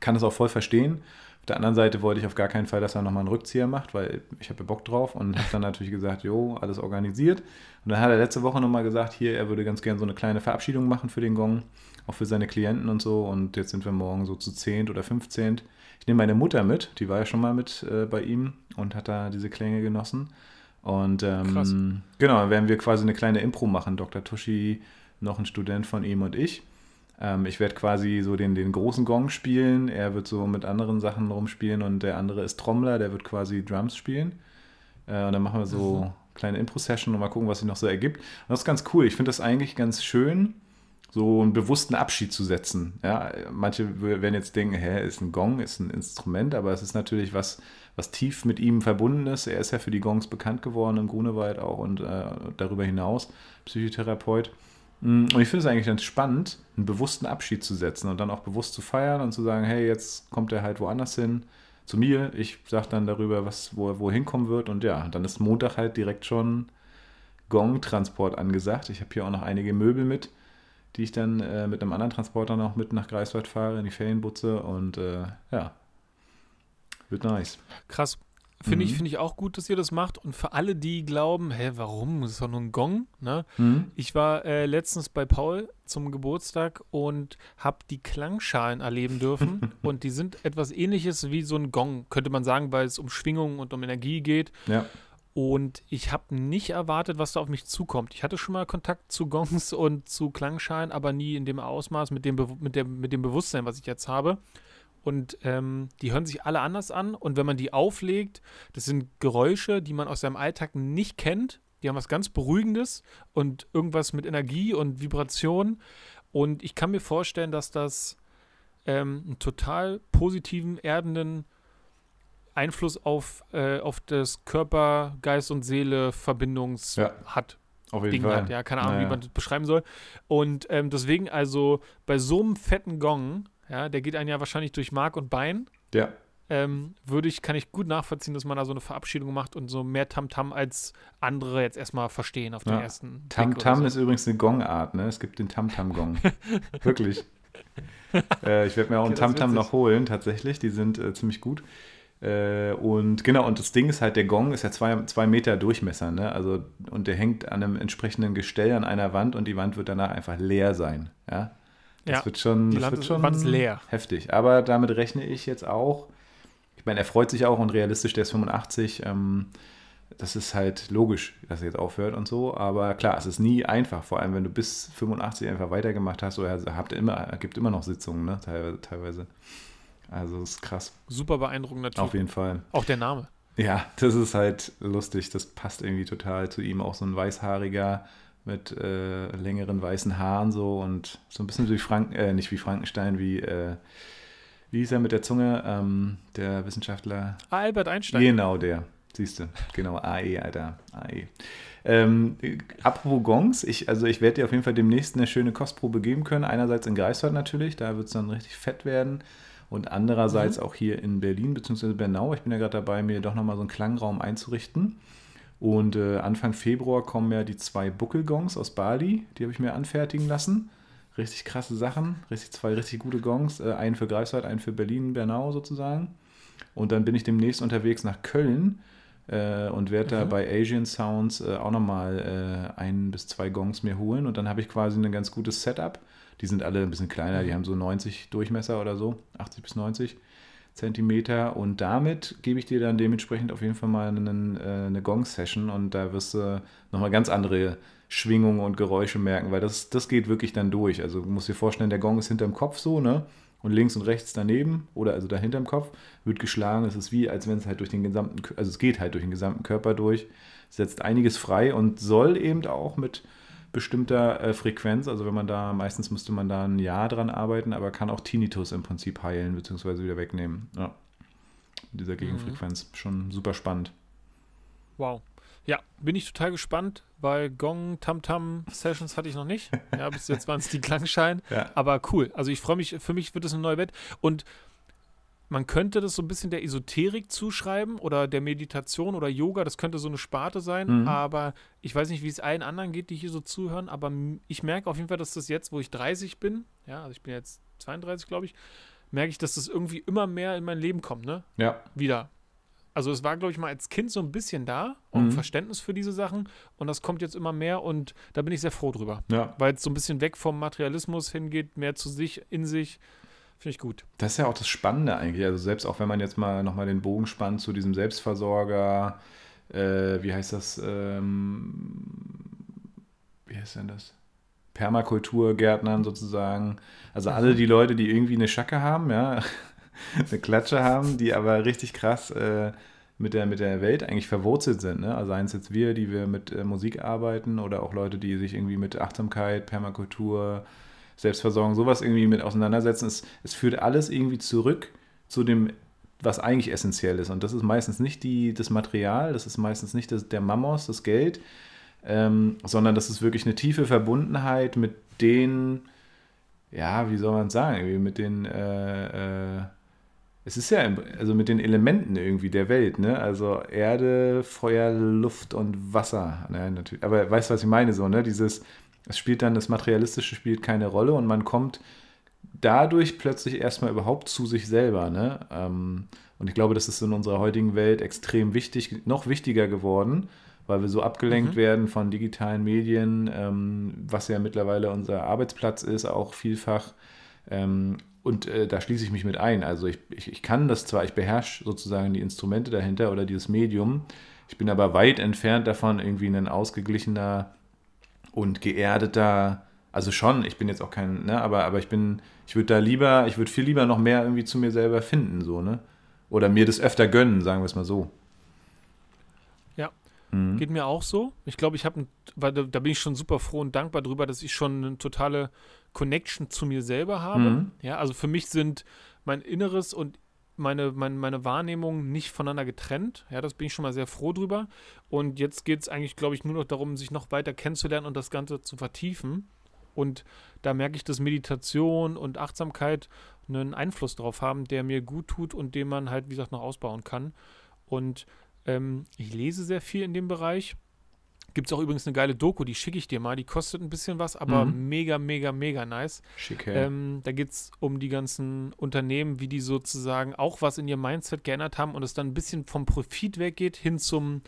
kann das auch voll verstehen. Auf der anderen Seite wollte ich auf gar keinen Fall, dass er nochmal einen Rückzieher macht, weil ich habe Bock drauf und habe dann natürlich gesagt, jo, alles organisiert. Und dann hat er letzte Woche nochmal gesagt, hier, er würde ganz gerne so eine kleine Verabschiedung machen für den Gong, auch für seine Klienten und so. Und jetzt sind wir morgen so zu 10 oder 15. Ich nehme meine Mutter mit, die war ja schon mal mit äh, bei ihm und hat da diese Klänge genossen. Und ähm, genau, dann werden wir quasi eine kleine Impro machen. Dr. Tuschi, noch ein Student von ihm und ich. Ähm, ich werde quasi so den, den großen Gong spielen. Er wird so mit anderen Sachen rumspielen und der andere ist Trommler, der wird quasi Drums spielen. Äh, und dann machen wir so mhm. kleine Impro-Session und mal gucken, was sich noch so ergibt. Und das ist ganz cool. Ich finde das eigentlich ganz schön, so einen bewussten Abschied zu setzen. Ja, manche werden jetzt denken, hä, ist ein Gong, ist ein Instrument, aber es ist natürlich was, was tief mit ihm verbunden ist. Er ist ja für die Gongs bekannt geworden im Grunewald auch und äh, darüber hinaus Psychotherapeut. Mm, und ich finde es eigentlich ganz spannend, einen bewussten Abschied zu setzen und dann auch bewusst zu feiern und zu sagen, hey, jetzt kommt er halt woanders hin, zu mir. Ich sage dann darüber, was, wo er wohin kommen wird. Und ja, dann ist Montag halt direkt schon Gong-Transport angesagt. Ich habe hier auch noch einige Möbel mit, die ich dann äh, mit einem anderen Transporter noch mit nach Greifswald fahre, in die Ferienbutze. Und äh, ja, wird nice. Krass. Finde mhm. ich, find ich auch gut, dass ihr das macht. Und für alle, die glauben, hä, warum? Das ist doch nur ein Gong. Ne? Mhm. Ich war äh, letztens bei Paul zum Geburtstag und habe die Klangschalen erleben dürfen. und die sind etwas ähnliches wie so ein Gong, könnte man sagen, weil es um Schwingungen und um Energie geht. Ja. Und ich habe nicht erwartet, was da auf mich zukommt. Ich hatte schon mal Kontakt zu Gongs und zu Klangschalen, aber nie in dem Ausmaß mit dem, Be mit, der, mit dem Bewusstsein, was ich jetzt habe. Und ähm, die hören sich alle anders an. Und wenn man die auflegt, das sind Geräusche, die man aus seinem Alltag nicht kennt. Die haben was ganz Beruhigendes und irgendwas mit Energie und Vibration. Und ich kann mir vorstellen, dass das ähm, einen total positiven, erdenden Einfluss auf, äh, auf das Körper, Geist und Seele Verbindungs ja. hat. Auf jeden Ding Fall. Hat. Ja, keine Ahnung, naja. wie man das beschreiben soll. Und ähm, deswegen also bei so einem fetten Gong ja, der geht einen ja wahrscheinlich durch Mark und Bein. Ja. Ähm, würde ich, kann ich gut nachvollziehen, dass man da so eine Verabschiedung macht und so mehr Tamtam -Tam als andere jetzt erstmal verstehen auf den ja. ersten Tamtam -Tam so. ist übrigens eine Gongart, ne? Es gibt den Tamtam-Gong. Wirklich. äh, ich werde mir auch okay, einen Tamtam -Tam noch holen, tatsächlich. Die sind äh, ziemlich gut. Äh, und genau, und das Ding ist halt, der Gong ist ja zwei, zwei Meter Durchmesser, ne? Also, und der hängt an einem entsprechenden Gestell an einer Wand und die Wand wird danach einfach leer sein. Ja. Das ja, wird schon, das wird schon leer. heftig. Aber damit rechne ich jetzt auch. Ich meine, er freut sich auch und realistisch, der ist 85. Ähm, das ist halt logisch, dass er jetzt aufhört und so. Aber klar, es ist nie einfach, vor allem wenn du bis 85 einfach weitergemacht hast oder habt immer, gibt immer noch Sitzungen, ne, teilweise. Also das ist krass. Super beeindruckend natürlich. Auf jeden Fall. Auch der Name. Ja, das ist halt lustig. Das passt irgendwie total zu ihm. Auch so ein weißhaariger, mit äh, längeren weißen Haaren so und so ein bisschen wie Frank, äh, nicht wie Frankenstein, wie, äh, wie hieß er mit der Zunge, ähm, der Wissenschaftler? Albert Einstein. Genau, der. Siehst du, genau, AE, Alter, AE. Ähm, apropos Gongs, ich, also ich werde dir auf jeden Fall demnächst eine schöne Kostprobe geben können. Einerseits in Greifswald natürlich, da wird es dann richtig fett werden. Und andererseits mhm. auch hier in Berlin bzw. Bernau. Ich bin ja gerade dabei, mir doch nochmal so einen Klangraum einzurichten. Und äh, Anfang Februar kommen ja die zwei Buckelgongs aus Bali. Die habe ich mir anfertigen lassen. Richtig krasse Sachen. Richtig, zwei richtig gute Gongs. Äh, einen für Greifswald, einen für Berlin, Bernau sozusagen. Und dann bin ich demnächst unterwegs nach Köln äh, und werde mhm. da bei Asian Sounds äh, auch nochmal äh, ein bis zwei Gongs mir holen. Und dann habe ich quasi ein ganz gutes Setup. Die sind alle ein bisschen kleiner, die mhm. haben so 90 Durchmesser oder so, 80 bis 90. Zentimeter und damit gebe ich dir dann dementsprechend auf jeden Fall mal einen, äh, eine Gong-Session und da wirst du nochmal ganz andere Schwingungen und Geräusche merken, weil das, das geht wirklich dann durch. Also du musst dir vorstellen, der Gong ist hinterm Kopf so, ne? Und links und rechts daneben oder also da hinterm Kopf wird geschlagen. Es ist wie, als wenn es halt durch den gesamten, also es geht halt durch den gesamten Körper durch, setzt einiges frei und soll eben auch mit bestimmter äh, Frequenz. Also wenn man da, meistens müsste man da ein Jahr dran arbeiten, aber kann auch Tinnitus im Prinzip heilen bzw. wieder wegnehmen. Ja. Mit dieser Gegenfrequenz. Mhm. Schon super spannend. Wow. Ja, bin ich total gespannt, weil Gong Tam Tam Sessions hatte ich noch nicht. Ja, bis jetzt waren es die Klangschein. Ja. Aber cool. Also ich freue mich, für mich wird es eine neue Welt. Und man könnte das so ein bisschen der Esoterik zuschreiben oder der Meditation oder Yoga, das könnte so eine Sparte sein, mhm. aber ich weiß nicht, wie es allen anderen geht, die hier so zuhören, aber ich merke auf jeden Fall, dass das jetzt, wo ich 30 bin, ja, also ich bin jetzt 32, glaube ich, merke ich, dass das irgendwie immer mehr in mein Leben kommt, ne? Ja. Wieder. Also es war, glaube ich, mal als Kind so ein bisschen da und mhm. Verständnis für diese Sachen und das kommt jetzt immer mehr und da bin ich sehr froh drüber. Ja. Weil es so ein bisschen weg vom Materialismus hingeht, mehr zu sich, in sich. Finde ich gut. Das ist ja auch das Spannende eigentlich. Also selbst auch wenn man jetzt mal nochmal den Bogen spannt zu diesem Selbstversorger, äh, wie heißt das? Ähm, wie heißt denn das? Permakulturgärtnern sozusagen. Also alle die Leute, die irgendwie eine Schacke haben, ja, eine Klatsche haben, die aber richtig krass äh, mit, der, mit der Welt eigentlich verwurzelt sind. Ne? Also seien es jetzt wir, die wir mit äh, Musik arbeiten oder auch Leute, die sich irgendwie mit Achtsamkeit, Permakultur, Selbstversorgung, sowas irgendwie mit auseinandersetzen. Es, es führt alles irgendwie zurück zu dem, was eigentlich essentiell ist. Und das ist meistens nicht die, das Material, das ist meistens nicht das, der Mamos, das Geld, ähm, sondern das ist wirklich eine tiefe Verbundenheit mit den, ja, wie soll man sagen, irgendwie mit den, äh, äh, es ist ja, also mit den Elementen irgendwie der Welt, ne? Also Erde, Feuer, Luft und Wasser. Ne, natürlich. Aber weißt du, was ich meine? So, ne? Dieses, es spielt dann, das Materialistische spielt keine Rolle und man kommt dadurch plötzlich erstmal überhaupt zu sich selber. Ne? Ähm, und ich glaube, das ist in unserer heutigen Welt extrem wichtig, noch wichtiger geworden, weil wir so abgelenkt mhm. werden von digitalen Medien, ähm, was ja mittlerweile unser Arbeitsplatz ist, auch vielfach. Ähm, und äh, da schließe ich mich mit ein. Also ich, ich, ich kann das zwar, ich beherrsche sozusagen die Instrumente dahinter oder dieses Medium, ich bin aber weit entfernt davon, irgendwie ein ausgeglichener und geerdeter. Also schon, ich bin jetzt auch kein, ne, aber, aber ich bin, ich würde da lieber, ich würde viel lieber noch mehr irgendwie zu mir selber finden, so, ne? Oder mir das öfter gönnen, sagen wir es mal so. Ja, mhm. geht mir auch so. Ich glaube, ich habe, da, da bin ich schon super froh und dankbar drüber, dass ich schon eine totale Connection zu mir selber habe. Mhm. Ja, also für mich sind mein Inneres und meine, meine, meine Wahrnehmung nicht voneinander getrennt. Ja, das bin ich schon mal sehr froh drüber. Und jetzt geht es eigentlich, glaube ich, nur noch darum, sich noch weiter kennenzulernen und das Ganze zu vertiefen. Und da merke ich, dass Meditation und Achtsamkeit einen Einfluss drauf haben, der mir gut tut und den man halt, wie gesagt, noch ausbauen kann. Und ähm, ich lese sehr viel in dem Bereich. Gibt es auch übrigens eine geile Doku, die schicke ich dir mal. Die kostet ein bisschen was, aber mhm. mega, mega, mega nice. Schick, ähm, Da geht es um die ganzen Unternehmen, wie die sozusagen auch was in ihrem Mindset geändert haben und es dann ein bisschen vom Profit weggeht hin zum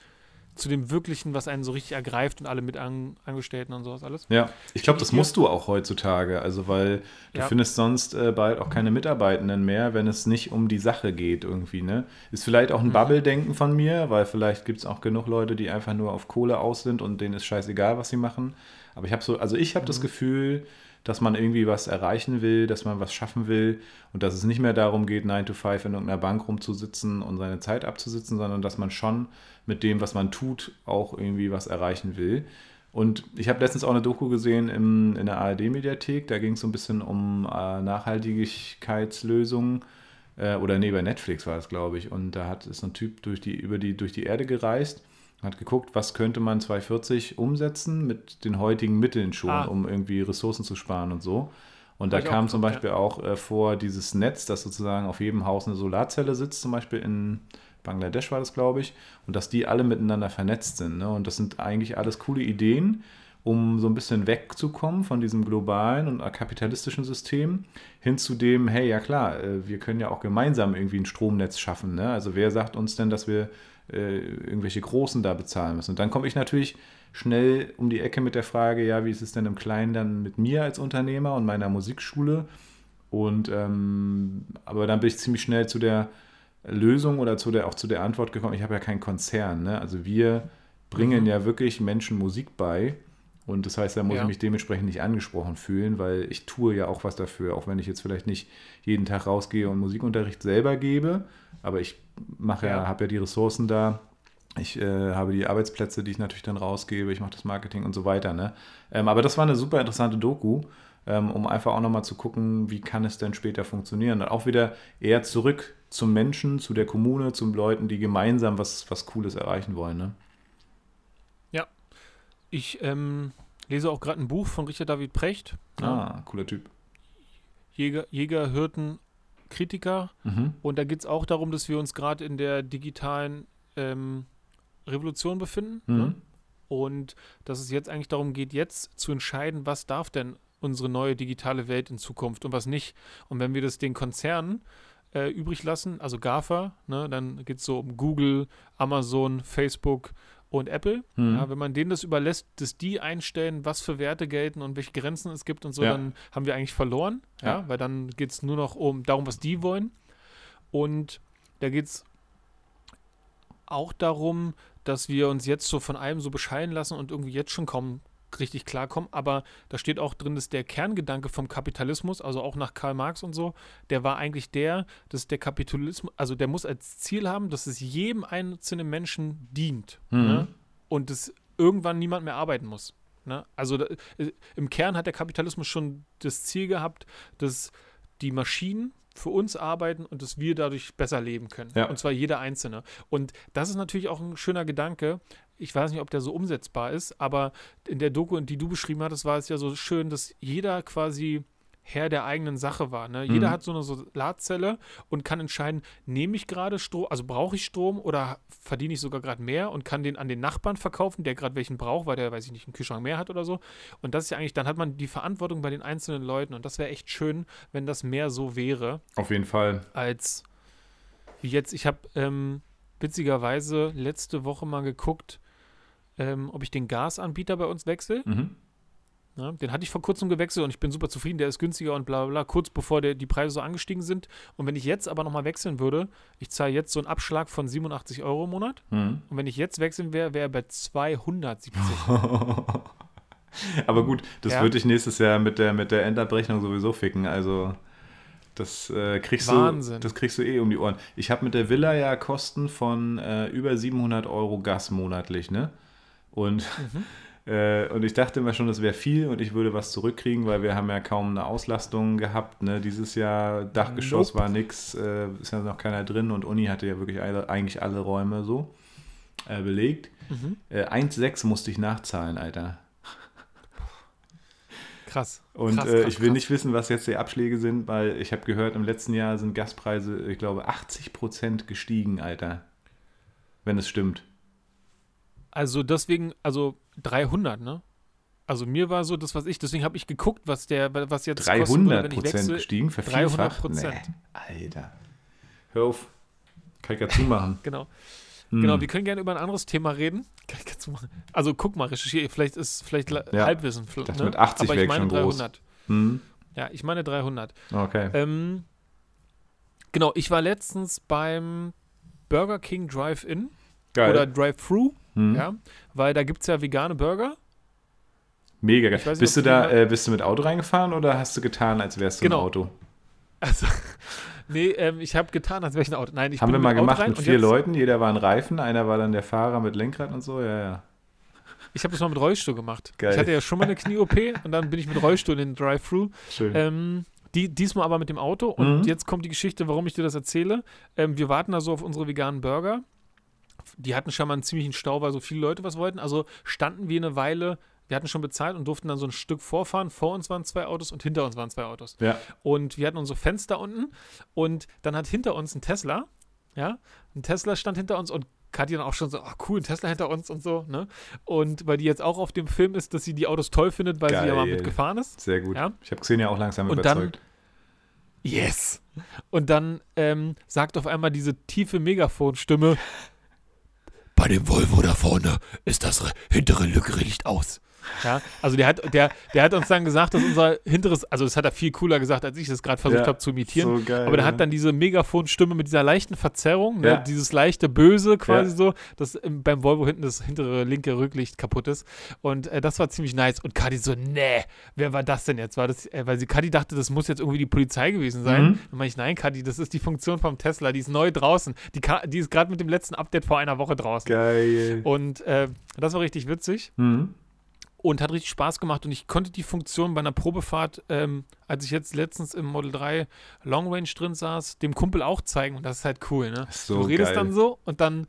zu dem Wirklichen, was einen so richtig ergreift und alle mit an, Angestellten und sowas alles. Ja, ich glaube, das musst du auch heutzutage, also weil du ja. findest sonst äh, bald auch keine Mitarbeitenden mehr, wenn es nicht um die Sache geht irgendwie, ne? Ist vielleicht auch ein mhm. Bubble-Denken von mir, weil vielleicht gibt es auch genug Leute, die einfach nur auf Kohle aus sind und denen ist scheißegal, was sie machen. Aber ich habe so, also ich habe mhm. das Gefühl, dass man irgendwie was erreichen will, dass man was schaffen will und dass es nicht mehr darum geht, 9 to 5 in irgendeiner Bank rumzusitzen und seine Zeit abzusitzen, sondern dass man schon mit dem, was man tut, auch irgendwie was erreichen will. Und ich habe letztens auch eine Doku gesehen im, in der ARD-Mediathek, da ging es so ein bisschen um äh, Nachhaltigkeitslösungen. Äh, oder nee, bei Netflix war es, glaube ich. Und da hat ist ein Typ durch die, über die, durch die Erde gereist hat geguckt, was könnte man 2040 umsetzen mit den heutigen Mitteln schon, ah. um irgendwie Ressourcen zu sparen und so. Und da kam zum Beispiel ja. auch äh, vor dieses Netz, das sozusagen auf jedem Haus eine Solarzelle sitzt, zum Beispiel in Bangladesch war das, glaube ich, und dass die alle miteinander vernetzt sind. Ne? Und das sind eigentlich alles coole Ideen, um so ein bisschen wegzukommen von diesem globalen und kapitalistischen System hin zu dem, hey, ja klar, äh, wir können ja auch gemeinsam irgendwie ein Stromnetz schaffen. Ne? Also wer sagt uns denn, dass wir äh, irgendwelche Großen da bezahlen müssen. Und dann komme ich natürlich schnell um die Ecke mit der Frage, ja, wie ist es denn im Kleinen dann mit mir als Unternehmer und meiner Musikschule? Und ähm, aber dann bin ich ziemlich schnell zu der Lösung oder zu der, auch zu der Antwort gekommen, ich habe ja keinen Konzern. Ne? Also wir bringen mhm. ja wirklich Menschen Musik bei. Und das heißt, da muss ja. ich mich dementsprechend nicht angesprochen fühlen, weil ich tue ja auch was dafür, auch wenn ich jetzt vielleicht nicht jeden Tag rausgehe und Musikunterricht selber gebe, aber ich mache ja, ja habe ja die Ressourcen da. Ich äh, habe die Arbeitsplätze, die ich natürlich dann rausgebe. Ich mache das Marketing und so weiter. Ne? Ähm, aber das war eine super interessante Doku, ähm, um einfach auch nochmal zu gucken, wie kann es denn später funktionieren. Und auch wieder eher zurück zum Menschen, zu der Kommune, zu Leuten, die gemeinsam was, was Cooles erreichen wollen. Ne? ich ähm, lese auch gerade ein Buch von Richard David Precht. ne? Ah, cooler Typ. Jäger, Jäger, Hirten, Kritiker. Mhm. Und da geht es auch darum, dass wir uns gerade in der digitalen ähm, Revolution befinden. Mhm. Ne? Und dass es jetzt eigentlich darum geht, jetzt zu entscheiden, was darf denn unsere neue digitale Welt in Zukunft und was nicht. Und wenn wir das den Konzernen äh, übrig lassen, also GAFA, ne, dann geht es so um Google, Amazon, Facebook und Apple. Mhm. Ja, wenn man denen das überlässt, dass die einstellen, was für Werte gelten und welche Grenzen es gibt und so, Ja. dann haben wir eigentlich verloren. Ja, Ja. weil dann geht es nur noch um darum, was die wollen. Und da geht es auch darum, dass wir uns jetzt so von allem so bescheiden lassen und irgendwie jetzt schon kaum richtig klarkommen. Aber da steht auch drin, dass der Kerngedanke vom Kapitalismus, also auch nach Karl Marx und so, der war eigentlich der, dass der Kapitalismus, also der muss als Ziel haben, dass es jedem einzelnen Menschen dient. Mhm. Ne? Und dass irgendwann niemand mehr arbeiten muss. Ne? Also da, äh, im Kern hat der Kapitalismus schon das Ziel gehabt, dass die Maschinen für uns arbeiten und dass wir dadurch besser leben können. Ja. Und zwar jeder Einzelne. Und das ist natürlich auch ein schöner Gedanke. Ich weiß nicht, ob der so umsetzbar ist, aber in der Doku, die du beschrieben hattest, war es ja so schön, dass jeder quasi Herr der eigenen Sache war. Ne? Jeder Mhm. hat so eine Solarzelle und kann entscheiden, nehme ich gerade Strom, also brauche ich Strom oder verdiene ich sogar gerade mehr und kann den an den Nachbarn verkaufen, der gerade welchen braucht, weil der, weiß ich nicht, einen Kühlschrank mehr hat oder so. Und das ist ja eigentlich, dann hat man die Verantwortung bei den einzelnen Leuten und das wäre echt schön, wenn das mehr so wäre Auf jeden Fall. als wie jetzt. Ich habe ähm, witzigerweise letzte Woche mal geguckt, ähm, ob ich den Gasanbieter bei uns wechsle. Mhm. Ja, den hatte ich vor kurzem gewechselt und ich bin super zufrieden, der ist günstiger und bla bla bla, kurz bevor der, die Preise so angestiegen sind. Und wenn ich jetzt aber nochmal wechseln würde, ich zahle jetzt so einen Abschlag von 87 Euro im Monat. Mhm. Und wenn ich jetzt wechseln wäre, wäre er bei 270. Aber gut, das Ja. würde ich nächstes Jahr mit der, mit der Endabrechnung sowieso ficken. Also das äh, kriegst Wahnsinn. du, das kriegst du eh um die Ohren. Ich habe mit der Villa ja Kosten von äh, über 700 Euro Gas monatlich, ne? Und, Mhm. äh, und ich dachte immer schon, das wäre viel und ich würde was zurückkriegen, weil wir haben ja kaum eine Auslastung gehabt. Ne? Dieses Jahr Dachgeschoss Nope. war nix, äh, ist ja noch keiner drin und Uni hatte ja wirklich alle, eigentlich alle Räume so äh, belegt. Mhm. Äh, 1,6 musste ich nachzahlen, Alter. Krass. Und krass, äh, krass, ich will krass. nicht wissen, was jetzt die Abschläge sind, weil ich habe gehört, im letzten Jahr sind Gaspreise, ich glaube, 80 Prozent gestiegen, Alter. Wenn es stimmt. Also deswegen, also 300, ne? Also mir war so das, was ich, deswegen habe ich geguckt, was der, was jetzt kosten würde, 300 wenn ich Prozent wechsle. gestiegen, vervielfacht? 300%. Nee, Alter. Hör auf. Kann ich ja zumachen. Genau. Hm. Genau, wir können gerne über ein anderes Thema reden. Kann ich ganz so machen. Also guck mal, recherchiere, vielleicht ist vielleicht Ja, Halbwissen. das ne? mit 80 Aber wäre ich meine schon groß. 300. Hm. Ja, ich meine 300. Okay. Ähm, genau, ich war letztens beim Burger King Drive-In Geil. oder Drive-Thru, hm. ja, weil da gibt es ja vegane Burger. Mega geil. Nicht, Bist du da, äh, bist du mit Auto reingefahren oder hast du getan, als wärst du Genau. ein Auto? Also, nee, ähm, ich habe getan, als wäre ich ein Auto. Nein, ich Haben wir mal gemacht mit vier Leuten. Jeder war ein Reifen, einer war dann der Fahrer mit Lenkrad und so. Ja, ja. Ich habe das mal mit Rollstuhl gemacht. Geil. Ich hatte ja schon mal eine Knie-OP und dann bin ich mit Rollstuhl in den Drive-Thru. Schön. Ähm, die, diesmal aber mit dem Auto. Und Mhm. jetzt kommt die Geschichte, warum ich dir das erzähle. Ähm, wir warten da so auf unsere veganen Burger. Die hatten schon mal einen ziemlichen Stau, weil so viele Leute was wollten. Also standen wir eine Weile, wir hatten schon bezahlt und durften dann so ein Stück vorfahren. Vor uns waren zwei Autos und hinter uns waren zwei Autos. ja. Und wir hatten unsere Fenster unten und dann hat hinter uns ein Tesla, ja, ein Tesla stand hinter uns und Katja dann auch schon so, ah cool, ein Tesla hinter uns und so, ne? Und weil die jetzt auch auf dem Film ist, dass sie die Autos toll findet, weil sie ja mal Geil. mitgefahren ist. Sehr gut. Ja. Ich habe Xenia auch langsam Und dann- überzeugt. Yes! Und dann ähm, sagt auf einmal diese tiefe Megafonstimme, bei dem Volvo da vorne ist das re- hintere Lückenlicht aus. Ja, also der hat, der, der hat uns dann gesagt, dass unser hinteres, also das hat er viel cooler gesagt, als ich das gerade versucht Ja, habe zu imitieren. So geil. Aber der ne? hat dann diese Megafonstimme mit dieser leichten Verzerrung, ne, Ja. dieses leichte Böse quasi Ja. so, dass im, beim Volvo hinten das hintere linke Rücklicht kaputt ist. Und äh, das war ziemlich nice. Und Kadi so, nee, wer war das denn jetzt? War das, äh, weil sie Kadi dachte, das muss jetzt irgendwie die Polizei gewesen sein. Mhm. Dann meine ich, nein, Kadi, das ist die Funktion vom Tesla, die ist neu draußen. Die, die ist gerade mit dem letzten Update vor einer Woche draußen. Geil. Und äh, das war richtig witzig Mhm. Und hat richtig Spaß gemacht und ich konnte die Funktion bei einer Probefahrt, ähm, als ich jetzt letztens im Model 3 Long Range drin saß, dem Kumpel auch zeigen und das ist halt cool, ne? So du redest geil. dann so und dann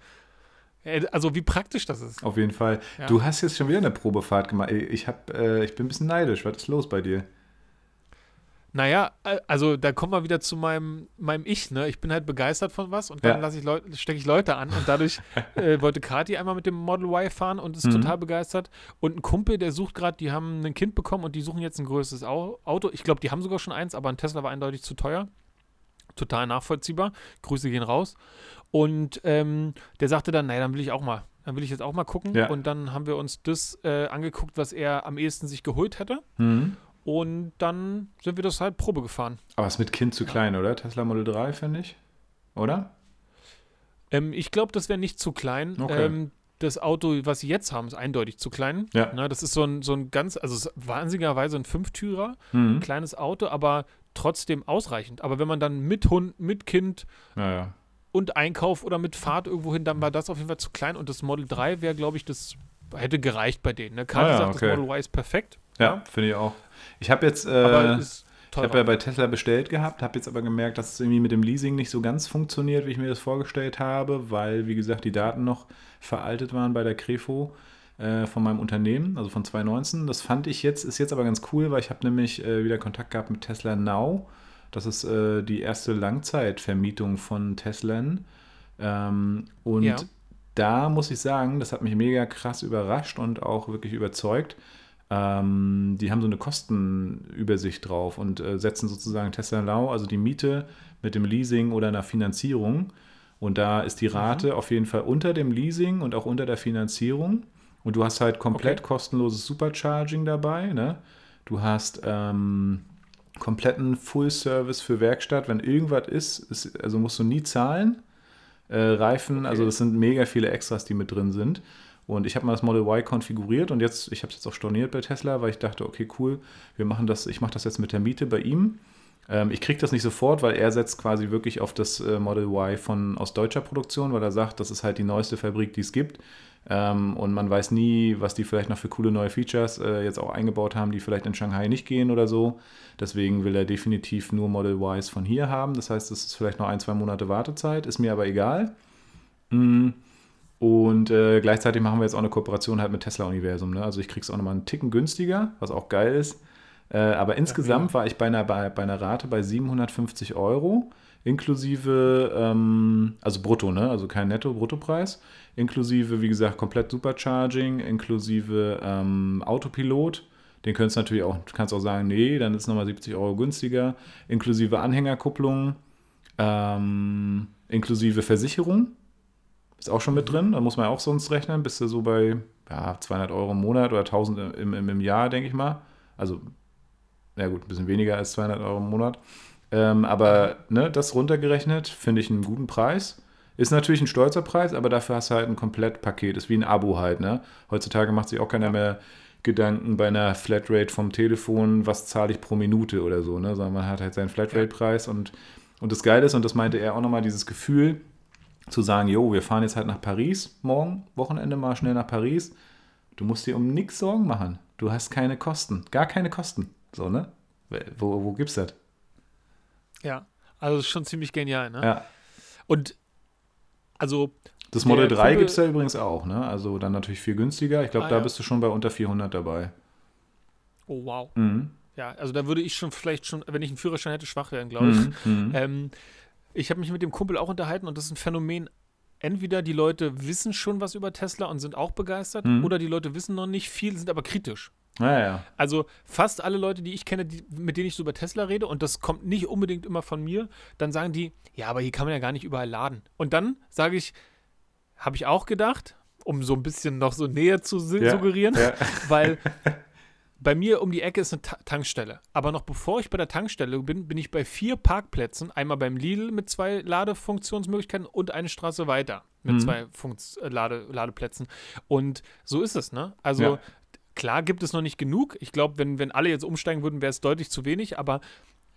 Also wie praktisch das ist. Auf jeden Fall. Ja. Du hast jetzt schon wieder eine Probefahrt gemacht. Ich, hab, äh, ich bin ein bisschen neidisch. Was ist los bei dir? Naja, also da kommen wir wieder zu meinem, meinem Ich, ne? Ich bin halt begeistert von was und dann ja. ich Leute, stecke ich Leute an und dadurch äh, wollte Kati einmal mit dem Model Y fahren und ist mhm. total begeistert. Und ein Kumpel, der sucht gerade, die haben ein Kind bekommen und die suchen jetzt ein größeres Auto. Ich glaube, die haben sogar schon eins, aber ein Tesla war eindeutig zu teuer. Total nachvollziehbar. Grüße gehen raus. Und ähm, der sagte dann, naja, dann will ich auch mal. Dann will ich jetzt auch mal gucken. Ja. Und dann haben wir uns das äh, angeguckt, was er am ehesten sich geholt hätte. Mhm. Und dann sind wir das halt Probe gefahren. Aber ist mit Kind zu klein, oder? Tesla Model 3, finde ich. Oder? Ähm, ich glaube, das wäre nicht zu klein. Okay. Ähm, das Auto, was sie jetzt haben, ist eindeutig zu klein. Ja. Na, das ist so ein, so ein ganz, also wahnsinnigerweise ein Fünftürer, mhm. ein kleines Auto, aber trotzdem ausreichend. Aber wenn man dann mit Hund, mit Kind ja, ja. und Einkauf oder mit Fahrt irgendwo hin, dann war das auf jeden Fall zu klein. Und das Model 3 wäre, glaube ich, das hätte gereicht bei denen. Ne? Kati ah, ja, sagt, okay. das Model Y ist perfekt. Ja, finde ich auch. Ich habe jetzt, äh, ich habe ja bei Tesla bestellt gehabt, habe jetzt aber gemerkt, dass es irgendwie mit dem Leasing nicht so ganz funktioniert, wie ich mir das vorgestellt habe, weil, wie gesagt, die Daten noch veraltet waren bei der Crefo äh, von meinem Unternehmen, also von 2019. Das fand ich jetzt, ist jetzt aber ganz cool, weil ich habe nämlich äh, wieder Kontakt gehabt mit Tesla Now. Das ist äh, die erste Langzeitvermietung von Teslan. Ähm, und ja. da muss ich sagen, das hat mich mega krass überrascht und auch wirklich überzeugt ähm, die haben so eine Kostenübersicht drauf und äh, setzen sozusagen Tesla Now, also die Miete mit dem Leasing oder einer Finanzierung. Und da ist die Rate mhm. auf jeden Fall unter dem Leasing und auch unter der Finanzierung. Und du hast halt komplett okay. kostenloses Supercharging dabei. Ne? Du hast ähm, kompletten Full-Service für Werkstatt. Wenn irgendwas ist, ist, also musst du nie zahlen. Äh, Reifen, okay. also das sind mega viele Extras, die mit drin sind. Und ich habe mal das Model Y konfiguriert und jetzt, ich habe es jetzt auch storniert bei Tesla, weil ich dachte, okay, cool, wir machen das, ich mache das jetzt mit der Miete bei ihm. Ähm, ich kriege das nicht sofort, weil er setzt quasi wirklich auf das äh, Model Y von, aus deutscher Produktion, weil er sagt, das ist halt die neueste Fabrik, die es gibt. Ähm, und man weiß nie, was die vielleicht noch für coole neue Features äh, jetzt auch eingebaut haben, die vielleicht in Shanghai nicht gehen oder so. Deswegen will er definitiv nur Model Ys von hier haben. Das heißt, es ist vielleicht noch ein, zwei Monate Wartezeit, ist mir aber egal. Mhm. Und äh, gleichzeitig machen wir jetzt auch eine Kooperation halt mit Tesla Universum. Ne? Also ich kriege es auch nochmal einen Ticken günstiger, was auch geil ist. Äh, aber insgesamt war ich bei einer, bei, bei einer Rate bei 750 Euro, inklusive, ähm, also brutto, ne? also kein Netto-Bruttopreis, inklusive, wie gesagt, komplett Supercharging, inklusive ähm, Autopilot. Den könntest du natürlich auch, kannst auch sagen, nee, dann ist es nochmal 70 Euro günstiger, inklusive Anhängerkupplung, ähm, inklusive Versicherung ist auch schon mit drin. Da muss man auch sonst rechnen. Bist du so bei ja, 200 Euro im Monat oder 1000 im, im, im Jahr, denke ich mal. Also, na gut, ein bisschen weniger als 200 Euro im Monat. Ähm, aber ne, das runtergerechnet finde ich einen guten Preis. Ist natürlich ein stolzer Preis, aber dafür hast du halt ein Komplettpaket. Ist wie ein Abo halt. Ne? Heutzutage macht sich auch keiner mehr Gedanken bei einer Flatrate vom Telefon, was zahle ich pro Minute oder so. Ne? Sondern man hat halt seinen Flatrate-Preis. Und, und das Geile ist, und das meinte er auch nochmal, dieses Gefühl, zu sagen, jo, wir fahren jetzt halt nach Paris morgen, Wochenende mal schnell nach Paris. Du musst dir um nichts Sorgen machen. Du hast keine Kosten, gar keine Kosten. So, ne? Wo, wo gibt's das? Ja, also schon ziemlich genial, ne? Ja. Und also. Das Model 3 gibt es ja übrigens auch, ne? Also dann natürlich viel günstiger. Ich glaube, ah, da ja. bist du schon bei unter 400 dabei. Oh, wow. Mhm. Ja, also da würde ich schon vielleicht schon, wenn ich einen Führerschein hätte, schwach werden, glaube ich. Mhm. mhm. Ähm, ich habe mich mit dem Kumpel auch unterhalten und das ist ein Phänomen. Entweder die Leute wissen schon was über Tesla und sind auch begeistert, mhm. oder die Leute wissen noch nicht viel, sind aber kritisch. Ja, ja. Also fast alle Leute, die ich kenne, die, mit denen ich so über Tesla rede, und das kommt nicht unbedingt immer von mir, dann sagen die, ja, aber hier kann man ja gar nicht überall laden. Und dann sage ich, habe ich auch gedacht, um so ein bisschen noch so näher zu suggerieren, ja, ja. weil bei mir um die Ecke ist eine Ta Tankstelle. Aber noch bevor ich bei der Tankstelle bin, bin ich bei vier Parkplätzen. Einmal beim Lidl mit zwei Ladefunktionsmöglichkeiten und eine Straße weiter mit mhm. zwei Funks äh, Lade Ladeplätzen. Und so ist es, ne? Also ja. klar gibt es noch nicht genug. Ich glaube, wenn, wenn alle jetzt umsteigen würden, wäre es deutlich zu wenig. Aber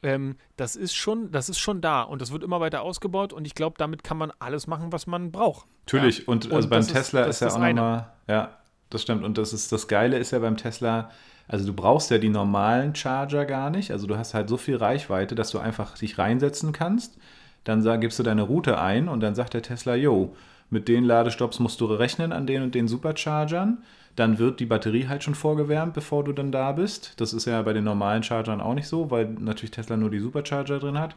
ähm, das ist schon, das ist schon da und das wird immer weiter ausgebaut und ich glaube, damit kann man alles machen, was man braucht. Natürlich, ja. und, also beim Tesla ist, ist ja auch nochmal, ja, das stimmt. Und das ist das Geile ist ja beim Tesla, also du brauchst ja die normalen Charger gar nicht. Also du hast halt so viel Reichweite, dass du einfach dich reinsetzen kannst. Dann sag, gibst du deine Route ein und dann sagt der Tesla, yo, mit den Ladestops musst du rechnen an den und den Superchargern. Dann wird die Batterie halt schon vorgewärmt, bevor du dann da bist. Das ist ja bei den normalen Chargern auch nicht so, weil natürlich Tesla nur die Supercharger drin hat.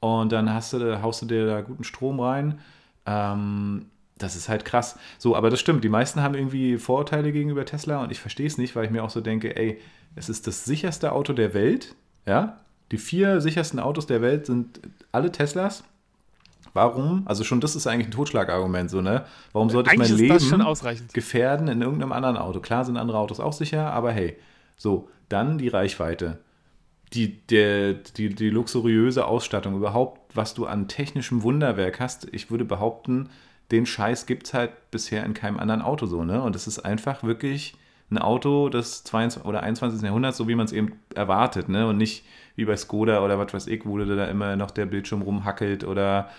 Und dann hast du, haust du dir da guten Strom rein. Ähm, das ist halt krass. So, aber das stimmt. Die meisten haben irgendwie Vorurteile gegenüber Tesla und ich verstehe es nicht, weil ich mir auch so denke, ey, es ist das sicherste Auto der Welt. Ja, die vier sichersten Autos der Welt sind alle Teslas. Warum? Also schon das ist eigentlich ein Totschlagargument, so, ne? Warum sollte ich mein Leben gefährden in irgendeinem anderen Auto? Klar sind andere Autos auch sicher, aber hey, so, dann die Reichweite. Die, der, die, die luxuriöse Ausstattung, überhaupt, was du an technischem Wunderwerk hast. Ich würde behaupten, den Scheiß gibt es halt bisher in keinem anderen Auto so, ne? Und es ist einfach wirklich ein Auto des 22. oder 21. Jahrhunderts, so wie man es eben erwartet, ne? Und nicht wie bei Skoda oder was weiß ich, wo da immer noch der Bildschirm rumhackelt oder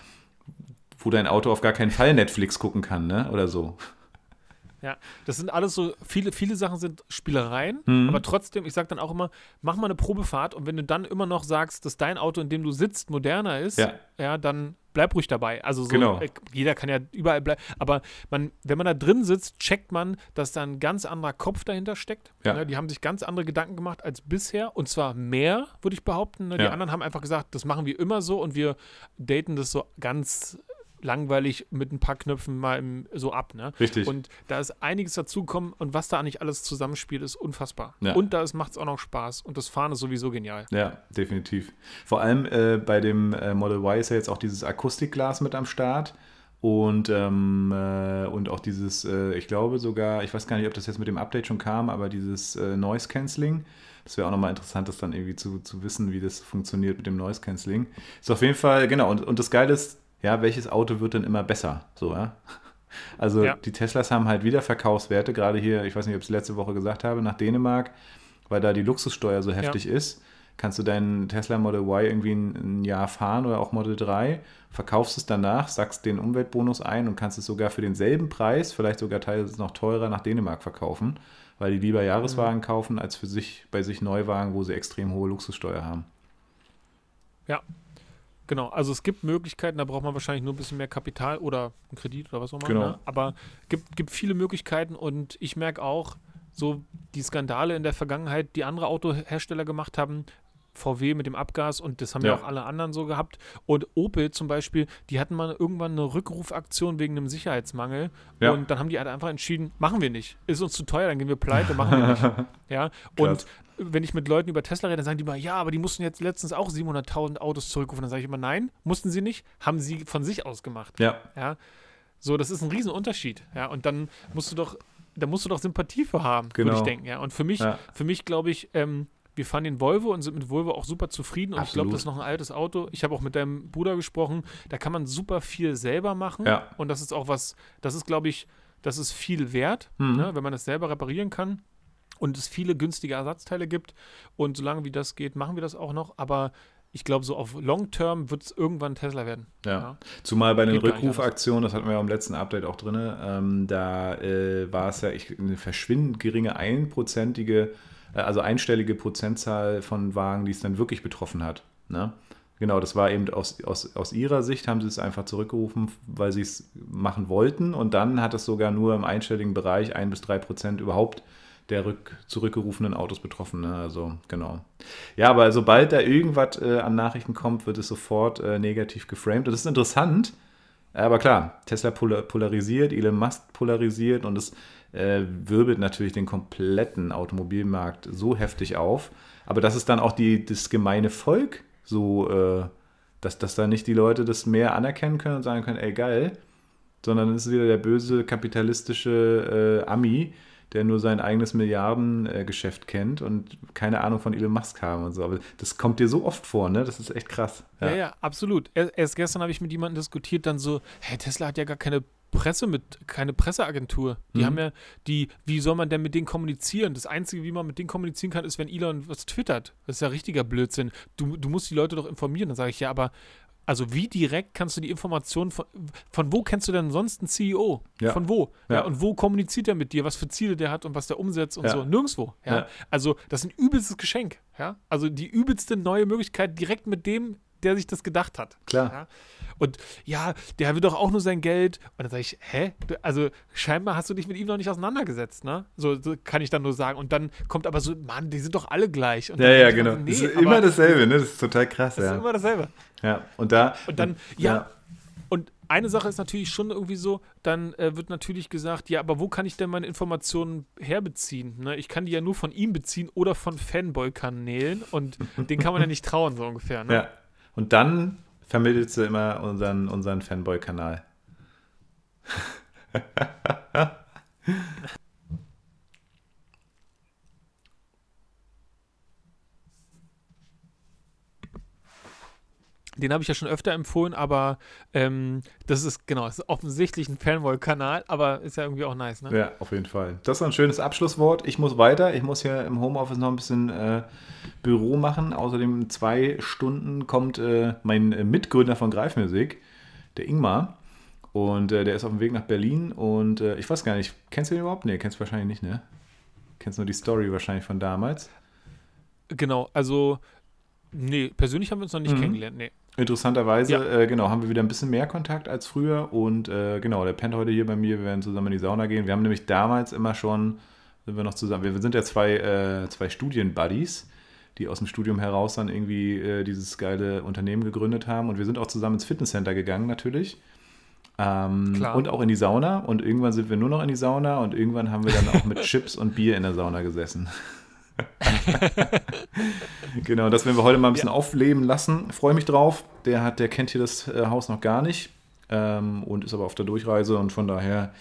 wo dein Auto auf gar keinen Fall Netflix gucken kann, ne? Oder so. Ja, das sind alles so, viele, viele Sachen sind Spielereien, mhm. aber trotzdem, ich sage dann auch immer, mach mal eine Probefahrt und wenn du dann immer noch sagst, dass dein Auto, in dem du sitzt, moderner ist, ja, ja dann bleib ruhig dabei. Also so, genau. äh, jeder kann ja überall bleiben, aber man, wenn man da drin sitzt, checkt man, dass da ein ganz anderer Kopf dahinter steckt. Ja. Ne, die haben sich ganz andere Gedanken gemacht als bisher und zwar mehr, würde ich behaupten. Ne? Die ja. anderen haben einfach gesagt, das machen wir immer so und wir daten das so ganz langweilig mit ein paar Knöpfen mal im, so ab. Ne? Richtig. Und da ist einiges dazugekommen und was da eigentlich alles zusammenspielt, ist unfassbar. Ja. Und da macht es auch noch Spaß und das Fahren ist sowieso genial. Ja, definitiv. Vor allem äh, bei dem äh, Model Y ist ja jetzt auch dieses Akustikglas mit am Start. Und, ähm, äh, und auch dieses, äh, ich glaube sogar, ich weiß gar nicht, ob das jetzt mit dem Update schon kam, aber dieses äh, Noise Cancelling. Das wäre auch nochmal interessant, das dann irgendwie zu, zu wissen, wie das funktioniert mit dem Noise Cancelling. Ist auf jeden Fall, genau, und, und das Geile ist, ja, welches Auto wird denn immer besser? So, ja. Also ja. die Teslas haben halt Wiederverkaufswerte, gerade hier, ich weiß nicht, ob ich es letzte Woche gesagt habe, nach Dänemark, weil da die Luxussteuer so heftig ja. ist, kannst du deinen Tesla Model Y irgendwie ein, Jahr fahren oder auch Model 3, verkaufst es danach, sagst den Umweltbonus ein und kannst es sogar für denselben Preis, vielleicht sogar teilweise noch teurer, nach Dänemark verkaufen, weil die lieber Jahreswagen mhm. kaufen, als für sich bei sich Neuwagen, wo sie extrem hohe Luxussteuer haben. Ja, Genau, also es gibt Möglichkeiten, da braucht man wahrscheinlich nur ein bisschen mehr Kapital oder einen Kredit oder was auch immer. Genau. Ne? Aber gibt gibt viele Möglichkeiten und ich merke auch, so die Skandale in der Vergangenheit, die andere Autohersteller gemacht haben, VW mit dem Abgas und das haben ja. ja. auch alle anderen so gehabt. Und Opel zum Beispiel, die hatten mal irgendwann eine Rückrufaktion wegen einem Sicherheitsmangel ja. und dann haben die halt einfach entschieden, machen wir nicht. Ist uns zu teuer, dann gehen wir pleite, machen wir nicht. ja. Und wenn ich mit Leuten über Tesla rede, dann sagen die immer, ja, aber die mussten jetzt letztens auch 700.000 Autos zurückrufen. Dann sage ich immer, nein, mussten sie nicht, haben sie von sich aus gemacht. Ja. ja. So, das ist ein Riesenunterschied. Ja, und dann musst du doch, da musst du doch Sympathie für haben, genau. würde ich denken. Ja, und für mich, ja. für mich glaube ich, ähm, wir fahren den Volvo und sind mit Volvo auch super zufrieden. Und Absolut. ich glaube, das ist noch ein altes Auto. Ich habe auch mit deinem Bruder gesprochen. Da kann man super viel selber machen. Ja. Und das ist auch was, das ist, glaube ich, das ist viel wert, mhm. ne, wenn man das selber reparieren kann und es viele günstige Ersatzteile gibt. Und solange wie das geht, machen wir das auch noch. Aber ich glaube, so auf Long Term wird es irgendwann Tesla werden. Ja. ja. Zumal bei den Rückrufaktionen, das hatten wir ja im letzten Update auch drin, ähm, da äh, war es ja ich, eine verschwindend geringe einprozentige, äh, also einstellige Prozentzahl von Wagen, die es dann wirklich betroffen hat. Ne? Genau, das war eben aus, aus, aus ihrer Sicht, haben sie es einfach zurückgerufen, weil sie es machen wollten. Und dann hat es sogar nur im einstelligen Bereich ein bis drei Prozent überhaupt der rück, zurückgerufenen Autos betroffen. Ne? Also genau. Ja, aber sobald da irgendwas äh, an Nachrichten kommt, wird es sofort äh, negativ geframed. Das ist interessant. Aber klar, Tesla polarisiert, Elon Musk polarisiert und es äh, wirbelt natürlich den kompletten Automobilmarkt so heftig auf. Aber das ist dann auch die, das gemeine Volk so, äh, dass, dass da nicht die Leute das mehr anerkennen können und sagen können, ey geil, sondern es ist wieder der böse kapitalistische äh, Ami, der nur sein eigenes Milliardengeschäft kennt und keine Ahnung von Elon Musk haben und so. Aber das kommt dir so oft vor, ne? Das ist echt krass. Ja, ja, ja absolut. Erst gestern habe ich mit jemandem diskutiert, dann so, hey, Tesla hat ja gar keine Presse mit, keine Presseagentur. Die mhm. haben ja, die, wie soll man denn mit denen kommunizieren? Das Einzige, wie man mit denen kommunizieren kann, ist, wenn Elon was twittert. Das ist ja richtiger Blödsinn. Du, du musst die Leute doch informieren. Dann sage ich, ja, aber also wie direkt kannst du die Informationen von, von wo kennst du denn sonst einen CEO? Ja. Von wo? Ja. ja. Und wo kommuniziert er mit dir, was für Ziele der hat und was der umsetzt und ja. so? Nirgendwo. Ja? Also das ist ein übelstes Geschenk. Ja? Also die übelste neue Möglichkeit, direkt mit dem der sich das gedacht hat. Klar. Ja? Und ja, der will doch auch nur sein Geld. Und dann sage ich, hä? Also scheinbar hast du dich mit ihm noch nicht auseinandergesetzt, ne? So, so kann ich dann nur sagen. Und dann kommt aber so, Mann, die sind doch alle gleich. Und ja, ja, genau. Nee, das ist immer dasselbe, ne? Das ist total krass, das ja. ist immer dasselbe. Ja, und da. Und dann, ja. ja. Und eine Sache ist natürlich schon irgendwie so, dann äh, wird natürlich gesagt, ja, aber wo kann ich denn meine Informationen herbeziehen? Ne? Ich kann die ja nur von ihm beziehen oder von Fanboy-Kanälen und den kann man ja nicht trauen, so ungefähr. Ne? Ja. Und dann vermittelst du immer unseren, unseren Fanboy-Kanal. Den habe ich ja schon öfter empfohlen, aber ähm, das ist genau, das ist offensichtlich ein Fanboy-Kanal, aber ist ja irgendwie auch nice, ne? Ja, auf jeden Fall. Das ist ein schönes Abschlusswort. Ich muss weiter. Ich muss hier im Homeoffice noch ein bisschen äh, Büro machen. Außerdem in zwei Stunden kommt äh, mein äh, Mitgründer von Greifmusik, der Ingmar. Und äh, der ist auf dem Weg nach Berlin. Und äh, ich weiß gar nicht, kennst du den überhaupt? Nee, kennst du wahrscheinlich nicht, ne? Kennst nur die Story wahrscheinlich von damals. Genau, also, nee, persönlich haben wir uns noch nicht mhm. kennengelernt, nee. Interessanterweise, ja. äh, genau, haben wir wieder ein bisschen mehr Kontakt als früher und äh, genau, der pennt heute hier bei mir, wir werden zusammen in die Sauna gehen. Wir haben nämlich damals immer schon, sind wir noch zusammen, wir sind ja zwei, äh, zwei Studienbuddies, die aus dem Studium heraus dann irgendwie äh, dieses geile Unternehmen gegründet haben und wir sind auch zusammen ins Fitnesscenter gegangen natürlich. Ähm, und auch in die Sauna und irgendwann sind wir nur noch in die Sauna und irgendwann haben wir dann auch mit Chips und Bier in der Sauna gesessen. genau, das werden wir heute mal ein bisschen ja. aufleben lassen. Freue mich drauf. Der, hat, der kennt hier das äh, Haus noch gar nicht ähm, und ist aber auf der Durchreise und von daher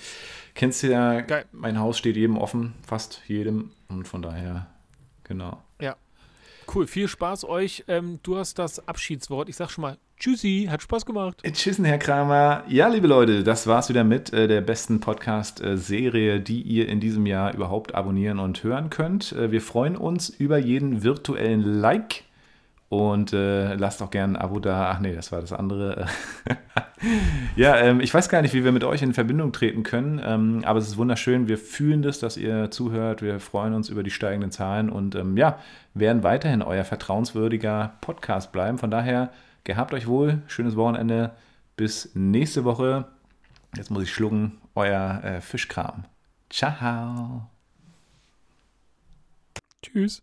kennst du ja, Geil. mein Haus steht jedem offen, fast jedem und von daher, genau. Ja, cool. Viel Spaß euch. Ähm, du hast das Abschiedswort. Ich sag schon mal Tschüssi, hat Spaß gemacht. Tschüssen, Herr Kramer. Ja, liebe Leute, das war's wieder mit äh, der besten Podcast-Serie, die ihr in diesem Jahr überhaupt abonnieren und hören könnt. Äh, wir freuen uns über jeden virtuellen Like und äh, lasst auch gerne ein Abo da. Ach nee, das war das andere. ja, ähm, ich weiß gar nicht, wie wir mit euch in Verbindung treten können, ähm, aber es ist wunderschön. Wir fühlen das, dass ihr zuhört. Wir freuen uns über die steigenden Zahlen und ähm, ja, werden weiterhin euer vertrauenswürdiger Podcast bleiben. Von daher Gehabt euch wohl, schönes Wochenende. Bis nächste Woche. Jetzt muss ich schlucken. Euer äh, Fischkram. Ciao. Tschüss.